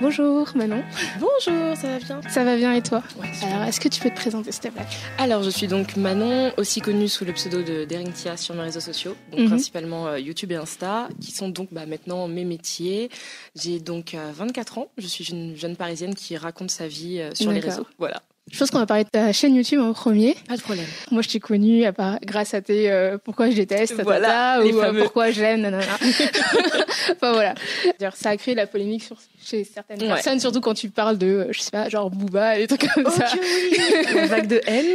Bonjour Manon. Bonjour, ça va bien? Ça va bien et toi? Ouais, Alors, est-ce que tu peux te présenter s'il te plaît? Alors, je suis donc Manon, aussi connue sous le pseudo de Deringtia sur mes réseaux sociaux, donc Mhm. principalement euh, YouTube et Insta, qui sont donc bah, maintenant mes métiers. J'ai donc euh, 24 ans, je suis une jeune parisienne qui raconte sa vie euh, sur les réseaux. Voilà, Je pense qu'on va parler de ta chaîne YouTube en premier. pas de problème. Moi, je t'ai connue à part- grâce à tes euh, pourquoi je déteste, Voilà, ou euh, pourquoi j'aime, nanana. enfin voilà. Ça a créé la polémique sur, chez certaines Ouais. personnes, surtout quand tu parles de, euh, je sais pas, genre Booba, des trucs comme ça. Ok, oui, vague de haine.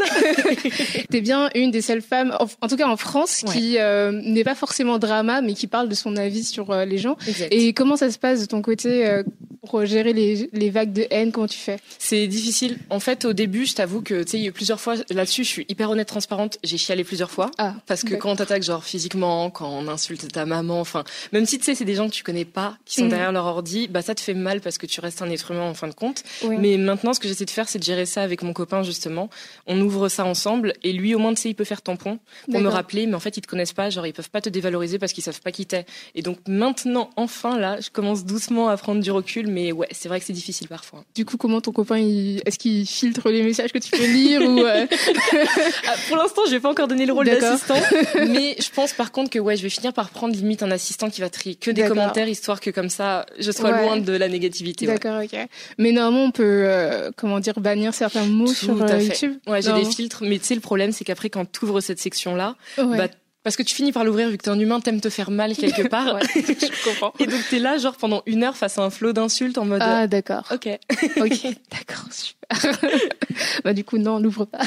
T'es bien une des seules femmes, en, en tout cas en France, Ouais. qui euh, n'est pas forcément drama, mais qui parle de son avis sur les gens. Exact. Et comment ça se passe de ton côté pour gérer les, les vagues de haine Comment tu fais? C'est difficile. En fait, au début, je t'avoue que, tu sais, il y a eu plusieurs fois, là-dessus, je suis hyper honnête, transparente, j'ai chialé plusieurs fois. Ah, Parce que quand on t'attaque genre physiquement, quand on insulte ta maman, enfin, même si tu sais c'est des gens que tu connais pas, qui sont Mhm. derrière leur ordi, bah ça te fait mal parce que tu restes un être humain en fin de compte. Oui. Mais maintenant, ce que j'essaie de faire, c'est de gérer ça avec mon copain justement. On ouvre ça ensemble et lui au moins tu sais il peut faire tampon pour me rappeler, mais en fait ils te connaissent pas, genre ils peuvent pas te dévaloriser parce qu'ils savent pas qui t'es. Et donc maintenant, enfin là, je commence doucement à prendre du recul, mais ouais, c'est vrai que c'est difficile parfois. Du coup, comment ton copain, il... est-ce qu'il filtre les messages que tu peux lire ou euh, Ah, pour l'instant, je vais pas encore donner le rôle d'assistant, mais je pense par contre que ouais, je vais finir par prendre limite un assistant qui va trier que des commentaires histoire que comme ça, je sois Ouais. loin de la négativité. ouais. D'accord, ok. Mais normalement, on peut, euh, comment dire, bannir certains mots Tout sur à euh, fait. YouTube? Ouais, j'ai des filtres, mais tu sais le problème, c'est qu'après quand tu ouvres cette section-là, Ouais. bah, parce que tu finis par l'ouvrir vu que t'es un humain, t'aimes te faire mal quelque part. Ouais, je comprends. Et donc t'es là genre pendant une heure face à un flot d'insultes en mode. Ah, d'accord. Ok. Ok, d'accord, super. bah, du coup, non, n'ouvre pas.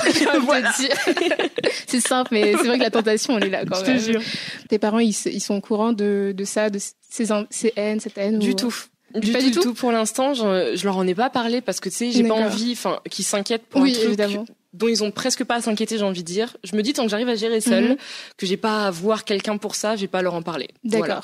Voilà. te c'est simple, mais c'est vrai que la tentation, elle est là quand Je te même. jure. Tes parents, ils, sont au courant de, de ça, de ces, ces haines, cette haine Du ou- tout. Du Pas tout, du tout tout. Pour l'instant, je, je leur en ai pas parlé parce que tu sais, j'ai pas envie, enfin, qu'ils s'inquiètent pour Oui, un truc évidemment. Dont ils ont presque pas à s'inquiéter, j'ai envie de dire. Je me dis tant que j'arrive à gérer seul, Mhm. que j'ai pas à voir quelqu'un pour ça, j'ai pas à leur en parler. D'accord. Voilà.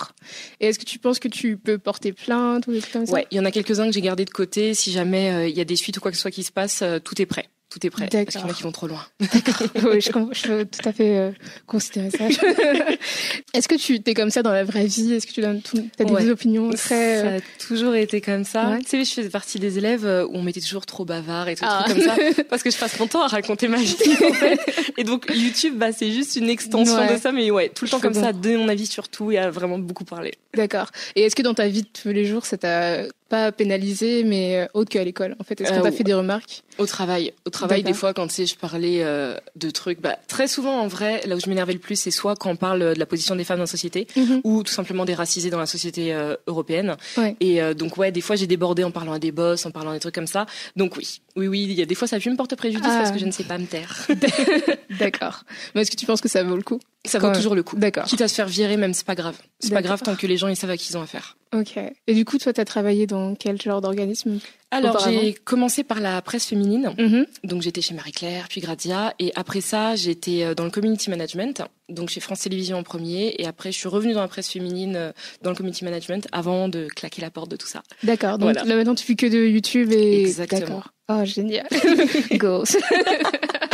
Et est-ce que tu penses que tu peux porter plainte ou des trucs comme ça? Ouais, il y en a quelques-uns que j'ai gardés de côté. Si jamais euh, il y a des suites ou quoi que ce soit qui se passe, euh, tout est prêt. Tout est prêt. Parce qu'il y en a D'accord. qui vont trop loin. oui, je, je peux tout à fait euh, considérer ça. Est-ce que tu es comme ça dans la vraie vie? Est-ce que tu donnes tout, as des opinions très... Ça euh, a toujours été comme ça. Ouais. Tu sais, je faisais partie des élèves euh, où on m'était toujours trop bavard et tout, Ah. trucs comme ça. Parce que je passe mon temps à raconter ma vie, en fait. Et donc, YouTube, bah, c'est juste une extension Ouais. de ça. Mais ouais, tout le temps comme ça, à donner mon avis sur tout et à vraiment beaucoup parler. D'accord. Et est-ce que dans ta vie de tous les jours, ça t'a pas pénalisé, mais euh, autre qu'à l'école En fait, est-ce qu'on Euh, t'a fait des remarques? Au travail, au travail, des fois, quand tu sais, je parlais euh, de trucs, bah, très souvent, en vrai, là où je m'énervais le plus, c'est soit quand on parle de la position des femmes dans la société, Mhm. ou tout simplement des racisés dans la société euh, européenne. Ouais. Et euh, donc, ouais, des fois, j'ai débordé en parlant à des boss, en parlant des trucs comme ça. Donc, oui, oui, oui, il y a des fois, ça a pu me porter préjudice Ah. parce que je ne sais pas me taire. D'accord. Mais est-ce que tu penses que ça vaut le coup? Ça vaut toujours le coup. D'accord. Quitte à se faire virer, même, c'est pas grave. C'est pas grave tant que les gens, ils savent à qui ils ont affaire. Ok. Et du coup, toi, t'as travaillé dans quel genre d'organisme Alors, j'ai commencé par la presse féminine. Mhm. Donc j'étais chez Marie-Claire, puis Gradia, et après ça j'étais euh, dans le community management, donc chez France Télévisions en premier, et après je suis revenue dans la presse féminine, euh, dans le community management, avant de claquer la porte de tout ça. D'accord. Donc Voilà. là, maintenant, tu fais que de YouTube et... Exactement. Oh, génial. Goals.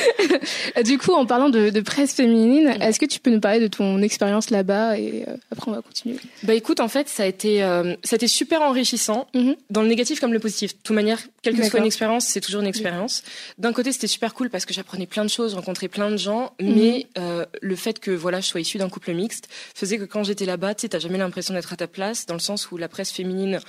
du coup, en parlant de, de presse féminine, est-ce que tu peux nous parler de ton expérience là-bas et euh, après on va continuer? Bah écoute, en fait ça a été, euh, ça a été super enrichissant, Mhm. dans le négatif comme le positif. De toute manière, quelle que soit une expérience, c'est toujours une expérience. D'un côté c'était super cool parce que j'apprenais plein de choses, rencontrais plein de gens, Mhm. mais euh, le fait que voilà je sois issue d'un couple mixte faisait que quand j'étais là-bas, tu sais, t'as jamais l'impression d'être à ta place, dans le sens où la presse féminine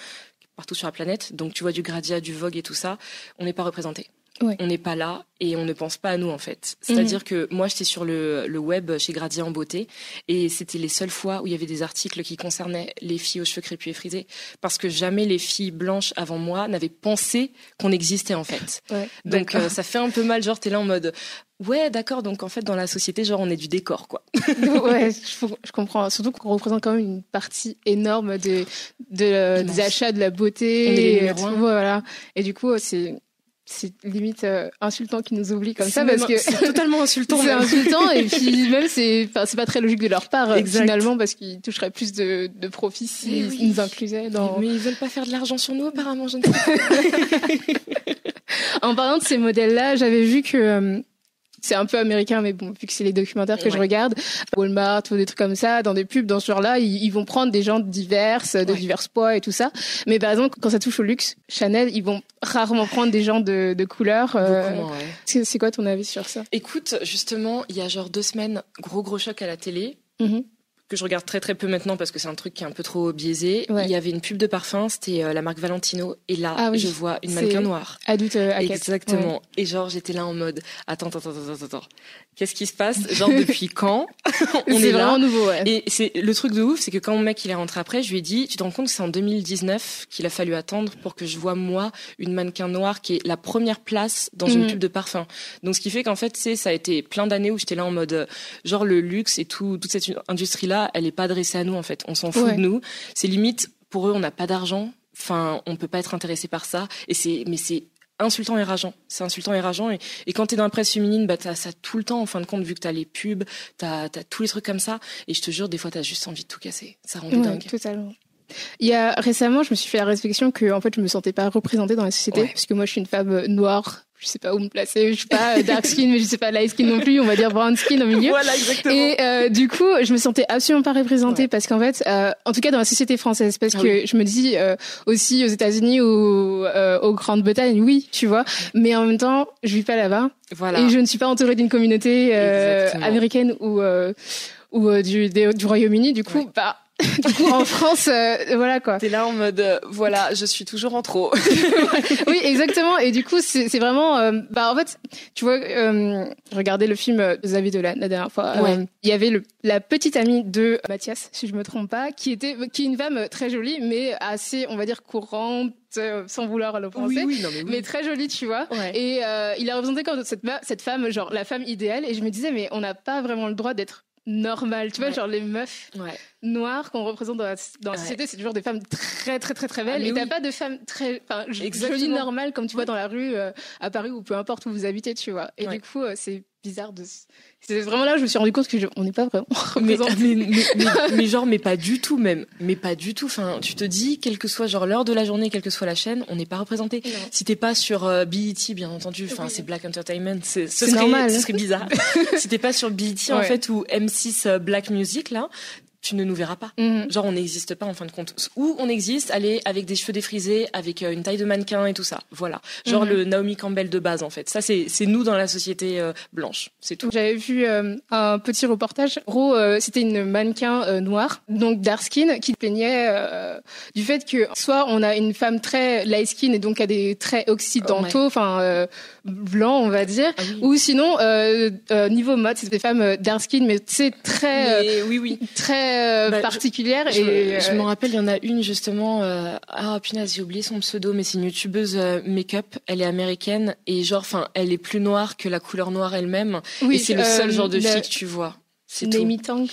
partout sur la planète. Donc tu vois du Gradia, du Vogue et tout ça, on n'est pas représenté. Ouais. On n'est pas là et on ne pense pas à nous en fait. C'est-à-dire que moi j'étais sur le, le web chez Gradia en beauté et c'était les seules fois où il y avait des articles qui concernaient les filles aux cheveux crépus et frisés parce que jamais les filles blanches avant moi n'avaient pensé qu'on existait en fait. Ouais. Donc euh, ça fait un peu mal, genre t'es là en mode ouais d'accord donc en fait dans la société genre on est du décor quoi. ouais, je, je comprends. Surtout qu'on représente quand même une partie énorme de, de, euh, Immense. des achats, de la beauté. On est les et, tout, voilà. Et du coup, c'est c'est limite euh, insultant qu'ils nous oublient comme ça C'est parce que c'est totalement insultant. c'est insultant et puis même c'est enfin c'est pas très logique de leur part euh, Exact. finalement parce qu'ils toucheraient plus de, de profit Mais s'ils oui. nous inclusaient dans Mais ils veulent pas faire de l'argent sur nous apparemment, je ne sais pas. En parlant de ces modèles-là, j'avais vu que euh, c'est un peu américain, mais bon, vu que c'est les documentaires que je regarde, Walmart ou des trucs comme ça, dans des pubs dans ce genre-là, ils, vont prendre des gens divers, de divers poids et tout ça. Mais par exemple, quand ça touche au luxe, Chanel, ils vont rarement prendre des gens de, de couleur. Euh, c'est quoi ton avis sur ça? Écoute, justement, il y a genre deux semaines, gros gros choc à la télé. Mm-hmm que je regarde très très peu maintenant parce que c'est un truc qui est un peu trop biaisé. Il y avait une pub de parfum, c'était euh, la marque Valentino, et là ah je vois une mannequin noire. Adulte euh, Exactement. Et genre j'étais là en mode attends attends attends attends attends. Qu'est-ce qui se passe? Genre depuis quand on est, vraiment nouveau. Ouais. Et c'est le truc de ouf, c'est que quand mon mec il est rentré après, je lui ai dit tu te rends compte que c'est en 2019 qu'il a fallu attendre pour que je vois moi une mannequin noire qui est la première place dans une mhm. pub de parfum. Donc ce qui fait qu'en fait c'est ça a été plein d'années où j'étais là en mode euh, genre le luxe et tout toute cette industrie là elle est pas adressée à nous en fait. On s'en fout de nous. C'est limite pour eux, on n'a pas d'argent. Enfin, on peut pas être intéressé par ça. Et c'est, mais c'est insultant et rageant. C'est insultant et rageant. Et, et quand t'es dans la presse féminine, bah t'as ça tout le temps en fin de compte, vu que t'as les pubs, t'as as tous les trucs comme ça. Et je te jure, des fois t'as juste envie de tout casser. Ça rend dingue. Totalement. Il y a récemment, je me suis fait la réflexion que en fait, je me sentais pas représentée dans la société parce que moi, je suis une femme noire je sais pas où me placer, je suis pas euh, dark skin, mais je sais pas light skin non plus, on va dire brown skin au milieu. Voilà, exactement. Et euh, du coup, je me sentais absolument pas représentée parce qu'en fait, euh, en tout cas dans la société française, parce ah que je me dis euh, aussi aux États-Unis ou euh, aux Grandes-Bretagne, oui, tu vois, mais en même temps, je vis pas là-bas. Voilà. Et je ne suis pas entourée d'une communauté américaine ou ou du, du Royaume-Uni. Du coup, bah du coup, en France, euh, voilà quoi. T'es là en mode, euh, voilà, je suis toujours en trop. oui, exactement. Et du coup, c'est vraiment, euh, bah en fait, tu vois, regardez le film Xavier Dolan la dernière fois. Il y avait le, la petite amie de Mathias, si je me trompe pas, qui était, qui est une femme très jolie, mais assez, on va dire, courante sans vouloir le penser, oui, non, mais, mais, très jolie, tu vois. Et il a représenté comme cette, cette femme, genre la femme idéale. Et je me disais, mais on n'a pas vraiment le droit d'être normal. Tu vois, genre les meufs noires qu'on représente dans la, dans la société, c'est toujours des femmes très, très, très, très belles. Ah, et t'as pas de femmes très, enfin, jolies, normales comme tu vois dans la rue euh, à Paris ou peu importe où vous habitez, tu vois. Et du coup, euh, c'est bizarre de. C'est vraiment là où je me suis rendu compte que on n'est pas vraiment mais, mais, genre, mais pas du tout même. Mais pas du tout. Enfin, tu te dis, quelle que soit genre l'heure de la journée, quelle que soit la chaîne, on n'est pas représenté. Si t'es pas sur euh, BET, bien entendu, enfin, c'est Black Entertainment, ce serait, normal. ce serait bizarre. si t'es pas sur BET, en fait, ou M6 euh, Black Music, là, tu ne nous verras pas. Mhm. Genre, on n'existe pas en fin de compte. Ou on existe, allez, avec des cheveux défrisés, avec euh, une taille de mannequin et tout ça. Voilà. Genre mhm. le Naomi Campbell de base, en fait. Ça, c'est nous dans la société euh, blanche. C'est tout. J'avais vu euh, un petit reportage. Gros, c'était une mannequin noire, donc dark skin, qui plaignait du fait que soit on a une femme très light skin et donc a des traits occidentaux, enfin blancs, on va dire, ah ou sinon niveau mode, c'est des femmes dark skin, mais c'est très, oui, oui, très euh, bah, particulière. Je, et je, me euh, rappelle, il y en a une justement. Euh, ah punaise, j'ai oublié son pseudo, mais c'est une youtubeuse make-up. Elle est américaine et genre, enfin, elle est plus noire que la couleur noire elle-même. Oui, et c'est le seul genre de fille que tu vois. C'est tout.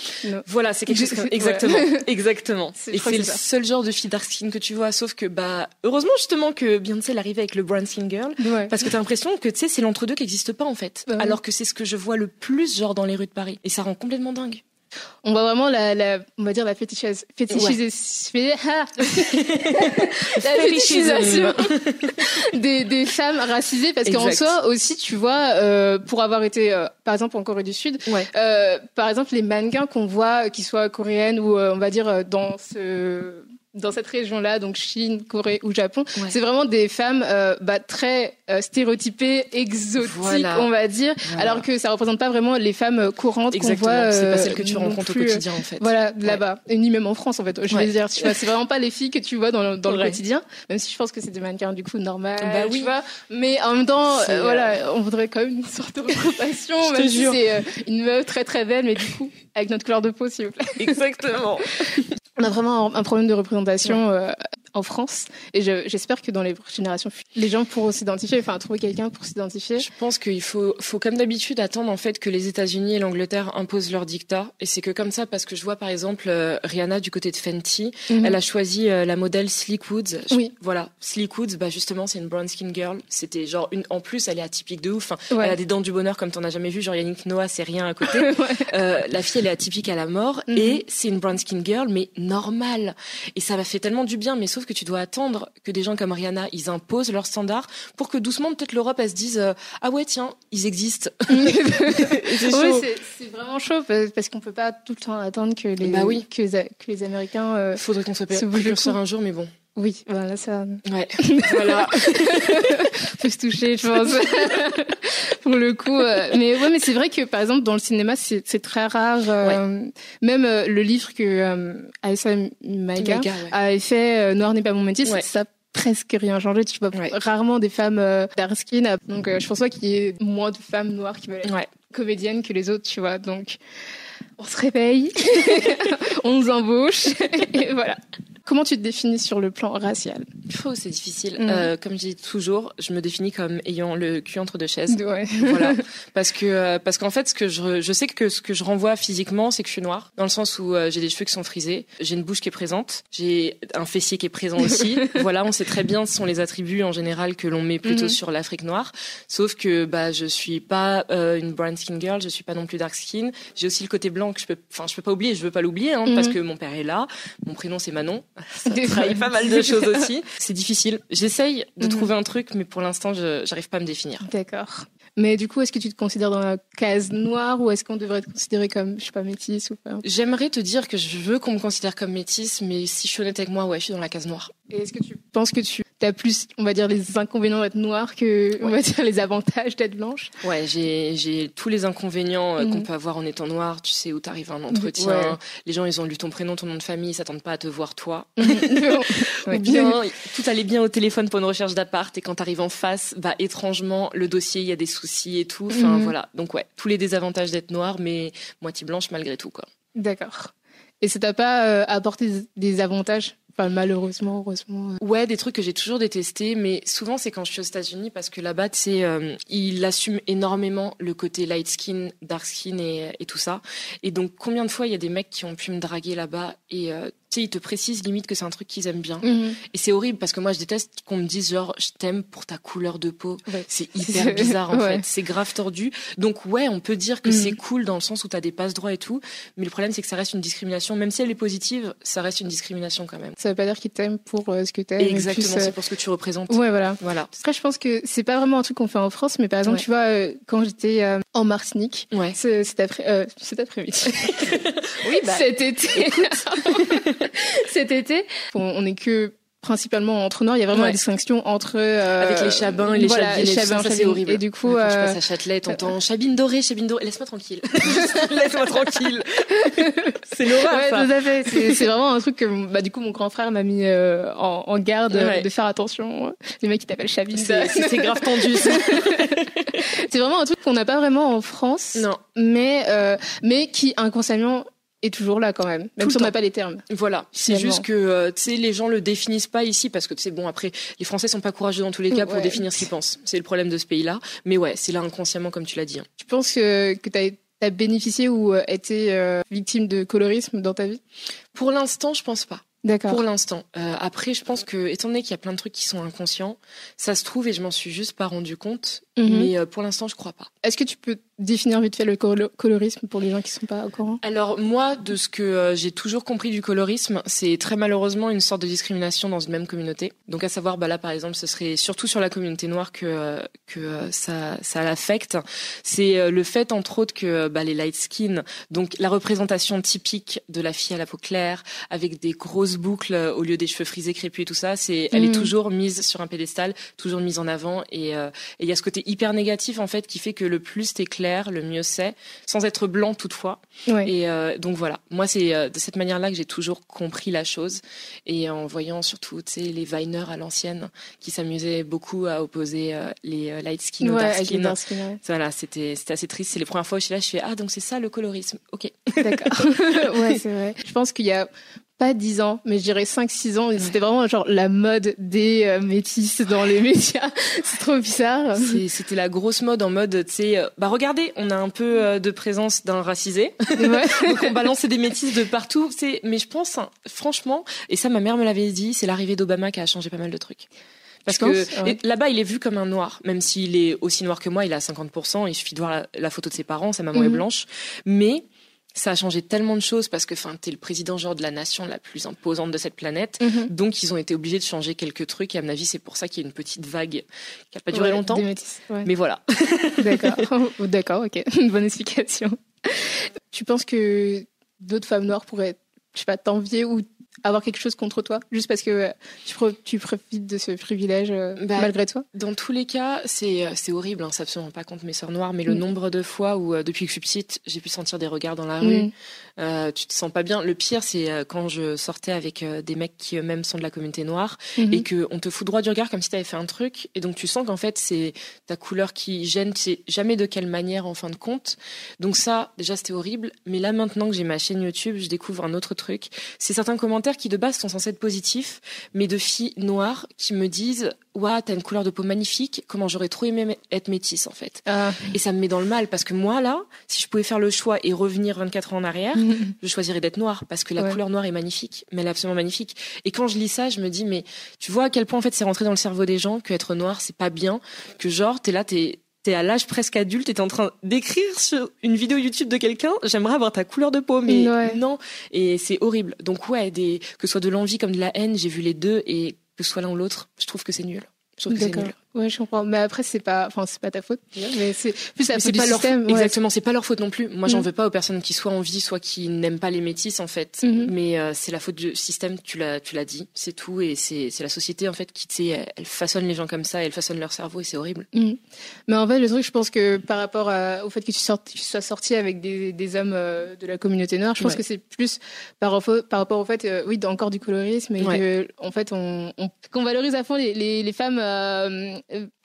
Voilà, c'est quelque chose comme... exactement, exactement. Et c'est le seul genre de fille dark skin que tu vois, sauf que bah heureusement justement que Beyoncé arrive avec le brown skin girl, parce que t'as l'impression que tu sais c'est l'entre-deux qui n'existe pas en fait, bah alors que c'est ce que je vois le plus genre dans les rues de Paris, et ça rend complètement dingue on voit vraiment la, la, on va dire la fétichisation, ah. la fétichisation. Des, des femmes racisées parce qu'en soi aussi tu vois euh, pour avoir été euh, par exemple en Corée du Sud euh, par exemple les mannequins qu'on voit qui soient coréennes ou on va dire dans ce dans cette région-là, donc Chine, Corée ou Japon, c'est vraiment des femmes bah, très euh, stéréotypées, exotiques, on va dire, alors que ça représente pas vraiment les femmes euh, courantes qu'on voit. c'est pas celles que tu rencontres au quotidien en fait. Voilà, là-bas, et ni même en France en fait. Je veux dire, tu vois, c'est vraiment pas les filles que tu vois dans, le, dans le quotidien, même si je pense que c'est des mannequins du coup normal, bah, oui. tu vois. Mais en même temps, voilà, on voudrait quand même une sorte de représentation, même si c'est une meuf très très belle, mais du coup avec notre couleur de peau, s'il vous plaît. Exactement. On a vraiment un problème de représentation euh, en France. Et j'espère que dans les générations les gens pourront s'identifier, enfin trouver quelqu'un pour s'identifier. Je pense qu'il faut, faut comme d'habitude attendre en fait que les États-Unis et l'Angleterre imposent leur dictat. Et c'est que comme ça, parce que je vois par exemple euh, Rihanna du côté de Fenty, mhm. elle a choisi euh, la modèle Sleek Woods. Oui. Voilà, Sleek Woods, bah justement c'est une brown skin girl. C'était genre une, en plus elle est atypique de ouf. Elle a des dents du bonheur comme t'en as jamais vu. Genre Yannick Noah, c'est rien à côté. euh, la fille elle est atypique à la mort mhm. et c'est une brown skin girl mais normale. Et ça m'a fait tellement du bien. Mais sauf trouve que tu dois attendre que des gens comme Rihanna, ils imposent leurs standards pour que doucement, peut-être l'Europe, elle se dise euh, ah ouais tiens, ils existent. c'est c'est vraiment chaud parce qu'on peut pas tout le temps attendre que les bah oui. que, les, que les Américains. Euh, Faudrait qu'on soit précurseur un jour, mais bon. Oui, voilà ça. Ouais. voilà. Faut se toucher, je pense. Pour le coup, euh, mais ouais, mais c'est vrai que par exemple dans le cinéma, c'est très rare. Euh, même euh, le livre que Aïssa Maïga ouais. avait fait, Noir n'est pas mon métier, ouais. ça presque rien changé. Tu vois ouais. rarement des femmes dark skin. Donc, je pense pas qu'il y ait moins de femmes noires qui veulent être ouais. comédiennes que les autres, tu vois. Donc, on se réveille, on nous embauche, et voilà. Comment tu te définis sur le plan racial? Oh, c'est difficile. Mmh. Euh, comme je dis toujours, je me définis comme ayant le cul entre deux chaises. Ouais. Voilà. Parce que euh, parce qu'en fait, ce que je, je sais que ce que je renvoie physiquement, c'est que je suis noire, dans le sens où euh, j'ai des cheveux qui sont frisés, j'ai une bouche qui est présente, j'ai un fessier qui est présent aussi. voilà, on sait très bien ce sont les attributs en général que l'on met plutôt mmh. sur l'Afrique noire. Sauf que bah je suis pas euh, une brown skin girl, je suis pas non plus dark skin. J'ai aussi le côté blanc que je peux, enfin je peux pas oublier, je veux pas l'oublier, hein, mmh. parce que mon père est là, mon prénom c'est Manon. Ça trahit pas mal de choses aussi. C'est difficile. J'essaye de mmh. trouver un truc, mais pour l'instant, je j'arrive pas à me définir. D'accord. Mais du coup, est-ce que tu te considères dans la case noire ou est-ce qu'on devrait te considérer comme, je sais pas, métisse ou pas? J'aimerais te dire que je veux qu'on me considère comme métisse, mais si je suis honnête avec moi, ouais, je suis dans la case noire. Et est-ce que tu penses que tu as plus, on va dire, les inconvénients d'être noire que, ouais. on va dire, les avantages d'être blanche? Ouais, j'ai, tous les inconvénients mmh. qu'on peut avoir en étant noire. Tu sais où t'arrives à un entretien, ouais. les gens, ils ont lu ton prénom, ton nom de famille, ils s'attendent pas à te voir toi. Ou bien, tout allait bien au téléphone pour une recherche d'appart et quand t'arrives en face, bah, étrangement, le dossier, il y a des soucis et tout. Enfin, mmh. voilà. Donc, ouais, tous les désavantages d'être noire, mais moitié blanche malgré tout, quoi. D'accord. Et ça t'a pas euh, apporté des avantages? Enfin, malheureusement, heureusement. Euh. Ouais, des trucs que j'ai toujours détestés, mais souvent c'est quand je suis aux États-Unis parce que là-bas, tu sais, euh, il assume énormément le côté light skin, dark skin et, et, tout ça. Et donc, combien de fois il y a des mecs qui ont pu me draguer là-bas et euh, sais, ils te précisent limite que c'est un truc qu'ils aiment bien. -hmm. Et c'est horrible parce que moi, je déteste qu'on me dise genre, je t'aime pour ta couleur de peau. Ouais. C'est hyper bizarre en ouais. fait. C'est grave tordu. Donc ouais, on peut dire que -hmm. c'est cool dans le sens où t'as des passe droits et tout. Mais le problème, c'est que ça reste une discrimination. Même si elle est positive, ça reste une discrimination quand même. Ça veut pas dire qu'ils t'aiment pour euh, ce que t'aimes. Exactement, euh... c'est pour ce que tu représentes. Ouais, voilà. Voilà. Après, je pense que c'est pas vraiment un truc qu'on fait en France, mais par exemple, ouais. tu vois, euh, quand j'étais en Martinique, ouais. cet après, cet après-midi. oui, bah. Cet été. cet été, on est que principalement entre Nord, il y a vraiment ouais. la distinction entre euh, avec les chabins et les voilà, chabines, les chabins, ça c'est horrible. Et du coup, ouais, quand euh... je passe à Châtelet, t'entends chabine dorée, chabine dorée, laisse-moi tranquille, laisse-moi tranquille. c'est l'horreur ouais, ça. Tout à fait. C'est, c'est vraiment un truc que bah du coup mon grand frère m'a mis euh, en, en, garde ouais. de faire attention. Les mecs qui t'appellent chabine, c'est, c'est grave tendu. Ça. c'est vraiment un truc qu'on n'a pas vraiment en France. Non. Mais euh, mais qui inconsciemment est toujours là quand même, même si on n'a pas les termes. Voilà, c'est juste que euh, tu sais les gens le définissent pas ici parce que sais bon après les Français sont pas courageux dans tous les cas pour ouais. définir ce qu'ils pensent. C'est le problème de ce pays-là, mais ouais, c'est là inconsciemment comme tu l'as dit. Hein. Tu penses que que tu as, bénéficié ou euh, été euh, victime de colorisme dans ta vie? Pour l'instant, je pense pas. D'accord. Pour l'instant. Euh, après, je pense que, étant donné qu'il y a plein de trucs qui sont inconscients, ça se trouve et je m'en suis juste pas rendu compte. Mm -hmm. Mais euh, pour l'instant, je crois pas. Est-ce que tu peux définir vite fait le colorisme pour les gens qui sont pas au courant Alors moi, de ce que euh, j'ai toujours compris du colorisme, c'est très malheureusement une sorte de discrimination dans une même communauté. Donc à savoir, bah là par exemple, ce serait surtout sur la communauté noire que que ça ça l'affecte. C'est le fait entre autres que bah, les light skin, donc la représentation typique de la fille à la peau claire avec des grosses boucles au lieu des cheveux frisés crépus et tout ça, c'est elle est toujours mise sur un pédestal, toujours mise en avant et il euh, y a ce côté hyper négatif en fait qui fait que le plus t'es clair, le mieux c'est, sans être blanc toutefois. Ouais. Et euh, donc voilà, moi c'est euh, de cette manière-là que j'ai toujours compris la chose et en voyant surtout tu sais les Viners à l'ancienne qui s'amusaient beaucoup à opposer euh, les light skin ouais, aux dark skin. dark skin ouais. Voilà, c'était c'était assez triste. C'est les premières fois où je suis là, je fais ah donc c'est ça le colorisme. Ok. D'accord. ouais c'est vrai. Je pense qu'il y a pas 10 ans, mais je dirais 5-6 ans. C'était vraiment genre la mode des euh, métisses dans les médias. c'est trop bizarre. C'était la grosse mode en mode, tu sais, euh, bah regardez, on a un peu euh, de présence d'un racisé. Ouais. Donc on balançait des métisses de partout. C'est, mais je pense, hein, franchement, et ça ma mère me l'avait dit, c'est l'arrivée d'Obama qui a changé pas mal de trucs. Parce que ouais. là-bas, il est vu comme un noir, même s'il est aussi noir que moi, il a 50%, il suffit de voir la, la photo de ses parents, sa maman mm -hmm. est blanche. Mais ça a changé tellement de choses parce que enfin t'es le président genre de la nation la plus imposante de cette planète. Mhm. donc ils ont été obligés de changer quelques trucs et à mon avis c'est pour ça qu'il y a une petite vague qui a pas duré longtemps. mais voilà. D'accord. D'accord ok. Une bonne explication. Tu penses que d'autres femmes noires pourraient je sais pas t'envier ou avoir quelque chose contre toi juste parce que tu, tu profites de ce privilège euh, bah, malgré toi? Dans tous les cas, c'est euh, c'est horrible, hein, c'est absolument pas contre mes sœurs noires, mais le mm. nombre de fois où euh, depuis que je suis petite, j'ai pu sentir des regards dans la rue, mm. euh, tu te sens pas bien. Le pire, c'est quand je sortais avec des mecs qui eux-mêmes sont de la communauté noire mm-hmm. et que on te fout droit du regard comme si tu avais fait un truc, et donc tu sens qu'en fait c'est ta couleur qui gêne, tu sais jamais de quelle manière en fin de compte. Donc ça, déjà c'était horrible, mais là maintenant que j'ai ma chaîne YouTube, je découvre un autre truc. C'est certains commentaires qui de base sont censés être positifs, mais de filles noires qui me disent Waouh, t'as une couleur de peau magnifique, comment j'aurais trop aimé être métisse en fait. Ah. Et ça me met dans le mal parce que moi là, si je pouvais faire le choix et revenir 24 ans en arrière, je choisirais d'être noire parce que la couleur noire est magnifique, mais elle est absolument magnifique. Et quand je lis ça, je me dis mais tu vois à quel point en fait c'est rentré dans le cerveau des gens que être noir c'est pas bien, que genre t'es là t'es t'es à l'âge presque adulte et t'es en train d'écrire sur une vidéo YouTube de quelqu'un, j'aimerais avoir ta couleur de peau, mais non. Et c'est horrible. Donc ouais, des, que ce soit de l'envie comme de la haine, j'ai vu les deux et que ce soit l'un ou l'autre, je trouve que c'est nul. Je trouve que c'est nul. Ouais, je comprends. Mais après, c'est pas, enfin, c'est pas ta faute. Mais c'est plus la faute du système. Exactement, c'est pas leur faute non plus. Moi, j'en mm. veux pas aux personnes qui soit en vie, soit qui n'aiment pas les métis, en fait. Mm-hmm. Mais euh, c'est la faute du système. Tu l'as, tu l'as dit. C'est tout. Et c'est, c'est la société, en fait, qui, tu sais, elle façonne les gens comme ça, elle façonne leur cerveau, et c'est horrible. Mm. Mais en fait, le truc, je pense que par rapport au fait que tu, sortes, tu sois sorti avec des, des hommes euh, de la communauté noire, je pense que c'est plus par, par rapport au fait, euh, oui, encore du colorisme, et que, en fait, on, on qu'on valorise à fond les, les, les femmes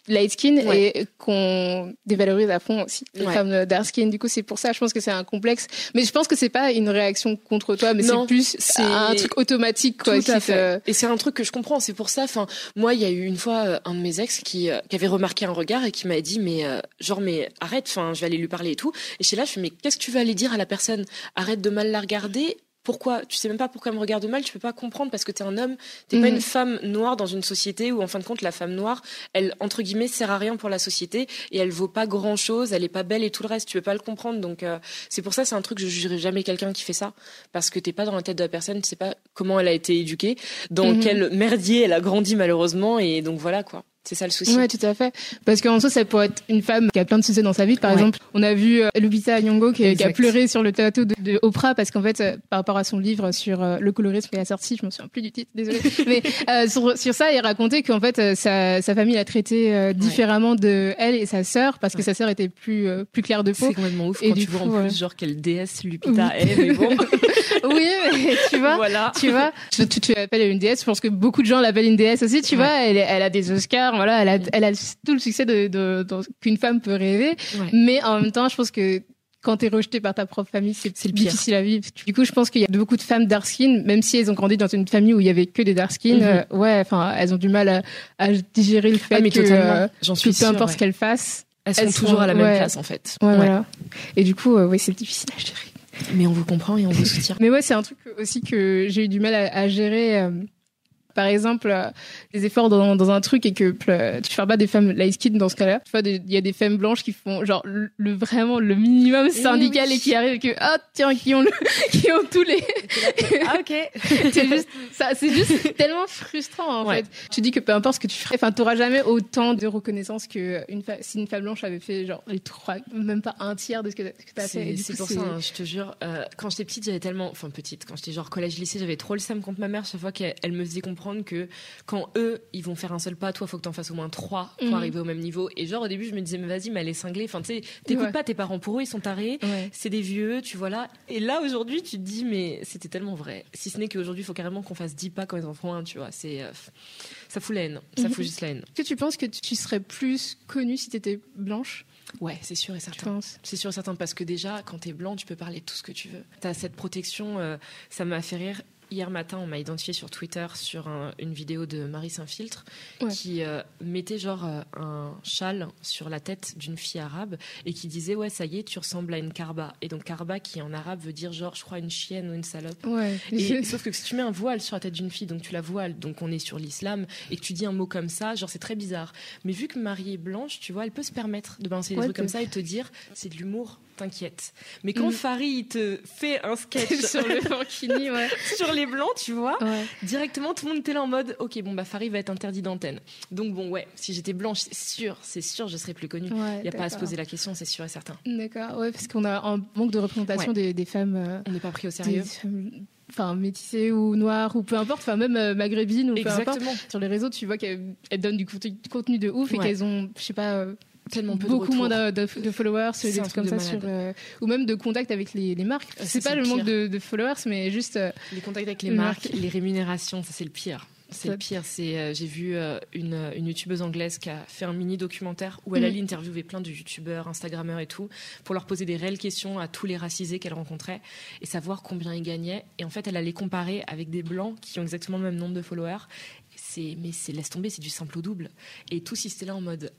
light skin et qu'on dévalorise à fond aussi les femmes dark skin. Du coup, c'est pour ça, je pense que c'est un complexe. Mais je pense que c'est pas une réaction contre toi, mais c'est plus c'est un truc automatique quoi. Et c'est un truc que je comprends. C'est pour ça. Enfin, moi, il y a eu une fois euh, un de mes ex qui, euh, qui avait remarqué un regard et qui m'a dit mais euh, genre mais arrête. Enfin, je vais aller lui parler et tout. Et chez là, je fais mais qu'est-ce que tu vas aller dire à la personne? Arrête de mal la regarder pourquoi tu sais même pas pourquoi elle me regarde mal tu peux pas comprendre parce que tu es un homme t'es pas mhm. une femme noire dans une société où en fin de compte la femme noire elle entre guillemets sert à rien pour la société et elle vaut pas grand chose elle est pas belle et tout le reste tu peux pas le comprendre donc euh, c'est pour ça c'est un truc je jugerai jamais quelqu'un qui fait ça parce que t'es pas dans la tête de la personne tu sais pas comment elle a été éduquée dans mhm. quel merdier elle a grandi malheureusement et donc voilà quoi c'est ça le souci. Ouais, tout à fait. Parce qu'en soi, ça pourrait être une femme qui a plein de succès dans sa vie. Par exemple, on a vu euh, Lupita Nyong'o qui, qui, a pleuré sur le théâtre de, Oprah parce qu'en fait, euh, par rapport à son livre sur euh, le colorisme qui a sorti, je me souviens plus du titre, désolé. mais euh, sur, sur, ça, il racontait qu'en fait, sa, sa famille l'a traité différemment de elle et sa sœur parce que sa sœur était plus plus claire de peau. C'est complètement ouf et quand tu vois en plus genre quelle déesse Lupita est. Mais bon. oui, mais tu vois, voilà. tu vois, tu, tu, l'appelles une déesse. Je pense que beaucoup de gens l'appellent une déesse aussi. Tu vois, elle, elle a des Oscars voilà, elle a, elle a tout le succès de, de, qu'une femme peut rêver. Mais en même temps, je pense que quand t'es rejeté par ta propre famille, c'est le difficile à vivre. Du coup, je pense qu'il y a beaucoup de femmes dark skin, même si elles ont grandi dans une famille où il y avait que des dark skin, mhm. euh, ouais, enfin, elles ont du mal à, digérer le fait ah, que, euh, peu importe ce qu'elles fassent, elles sont toujours à la même place en fait. Ouais, Voilà. Et du coup, euh, oui, c'est difficile à gérer. Mais on vous comprend et on vous soutient. Mais ouais, c'est un truc aussi que j'ai eu du mal à, gérer par exemple euh, des efforts dans, dans, un truc et que euh, tu fais pas des femmes light skin dans ce cas-là. Tu vois, il y a des femmes blanches qui font genre le, vraiment le minimum syndical et qui arrivent et que ah tiens qui ont le, qui ont tous les ah ok c'est juste ça c'est juste tellement frustrant en fait. Tu dis que peu importe ce que tu ferais, enfin t'auras jamais autant de reconnaissance que une si une femme blanche avait fait genre les trois même pas un tiers de ce que, tu as fait. C'est pour ça, hein, je te jure. Euh, quand j'étais petite, j'avais tellement, enfin petite, quand j'étais genre collège lycée, j'avais trop le seum contre ma mère chaque fois qu'elle me faisait comprendre que quand eux, ils vont faire un seul pas, toi, faut que t'en fasses au moins trois pour mhm. arriver au même niveau. Et genre, au début, je me disais, mais vas-y, mais elle est cinglée. Enfin, tu sais, t'écoutes pas tes parents pour eux, ils sont tarés. C'est des vieux, tu vois là. Et là, aujourd'hui, tu te dis, mais c'était tellement vrai. Si ce n'est qu'aujourd'hui, il faut carrément qu'on fasse dix pas quand ils en font un, tu vois. C'est, euh, ça fout la haine. Ça mhm. fout juste la haine. Est-ce que tu penses que tu serais plus connue si t'étais blanche? Ouais, c'est sûr et certain. C'est sûr et certain parce que déjà, quand t'es blanc, tu peux parler de tout ce que tu veux. T'as cette protection, euh, ça m'a fait rire. Hier matin, on m'a identifié sur Twitter sur une vidéo de Marie Saint-Filtre qui euh, mettait genre euh, un châle sur la tête d'une fille arabe et qui disait ouais ça y est tu ressembles à une karba et donc karba qui en arabe veut dire genre je crois une chienne ou une salope. Ouais. Et, sauf que si tu mets un voile sur la tête d'une fille donc tu la voiles donc on est sur l'islam et que tu dis un mot comme ça genre c'est très bizarre. Mais vu que Marie est blanche tu vois elle peut se permettre de balancer des trucs comme ça et te dire c'est de l'humour t'inquiète. Mais quand mm. Farid te fait un sketch sur le Fankini, ouais. sur les blancs, tu vois, directement tout le monde était là en mode, ok, bon bah Farid va être interdit d'antenne. Donc bon ouais, si j'étais blanche, c'est sûr, c'est sûr, je serais plus connue. Il n'y a pas à se poser la question, c'est sûr et certain. D'accord, ouais, parce qu'on a un manque de représentation des, femmes. Euh, On n'est pas pris au sérieux. enfin métissées ou noires ou peu importe enfin même euh, maghrébines ou peu importe sur les réseaux tu vois qu'elles donnent du contenu, de ouf et qu'elles ont je sais pas euh, tellement beaucoup moins de, followers, des trucs comme ça sur, euh, ou même de contact avec les, marques. Euh, c'est pas le manque de, followers, mais juste euh, les contacts avec les marques, les rémunérations, ça c'est le pire. C'est le pire. C'est j'ai vu une, une youtubeuse anglaise qui a fait un mini documentaire où elle mm. allait interviewer plein de youtubeurs, instagrammeurs et tout pour leur poser des réelles questions à tous les racisés qu'elle rencontrait et savoir combien ils gagnaient. Et en fait, elle allait comparer avec des blancs qui ont exactement le même nombre de followers. C'est mais c'est laisse tomber, c'est du simple au double. Et tous ils étaient là en mode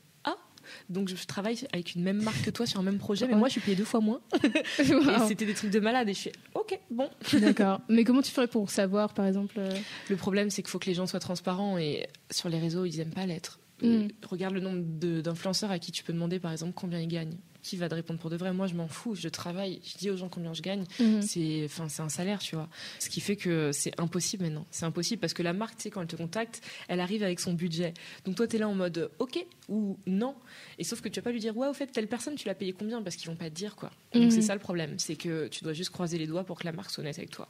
donc je travaille avec une même marque que toi sur un même projet, mais moi je suis payée deux fois moins. et c'était des trucs de malade. Et je suis ok, bon. D'accord. Mais comment tu ferais pour savoir, par exemple euh, Le problème, c'est qu'il faut que les gens soient transparents et sur les réseaux, ils aiment pas l'être. Mm. Regarde le nombre d'influenceurs à qui tu peux demander, par exemple, combien ils gagnent qui va te répondre pour de vrai Moi, je m'en fous. Je travaille. Je dis aux gens combien je gagne. Mhm. C'est, enfin, c'est un salaire, tu vois. Ce qui fait que c'est impossible maintenant. C'est impossible parce que la marque, tu sais, quand elle te contacte, elle arrive avec son budget. Donc toi, tu es là en mode OK ou non. Et sauf que tu vas pas lui dire ouais, au fait, telle personne, tu l'as payé combien? Parce qu'ils vont pas te dire quoi. Donc mhm. c'est ça le problème, c'est que tu dois juste croiser les doigts pour que la marque soit honnête avec toi.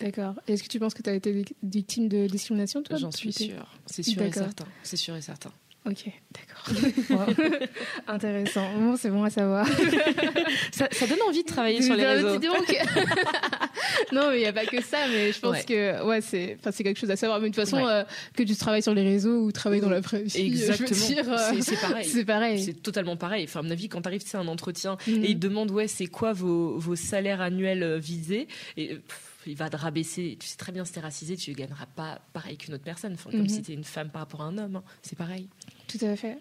D'accord. Est-ce que tu penses que tu as été victime de discrimination, toi J'en suis sûre. C'est sûr et certain. C'est sûr et certain. Ok, d'accord. Intéressant. Bon, c'est bon à savoir. ça, ça, donne envie de travailler sur les réseaux. non, mais il n'y a pas que ça, mais je pense que ouais, c'est, quelque chose à savoir. Mais de toute façon, euh, que tu travailles sur les réseaux ou travailles dans la presse, exactement. Euh, c'est pareil. C'est pareil. C'est totalement pareil. Enfin, à mon avis, quand tu arrives, c'est un entretien mm. et ils te demandent ouais, c'est quoi vos, vos salaires annuels euh, visés? Et il va te rabaisser. Tu sais très bien si t'es racisé, tu ne gagneras pas pareil qu'une autre personne. comme mhm. si tu une femme par rapport à un homme. Hein. C'est pareil. Tout à fait.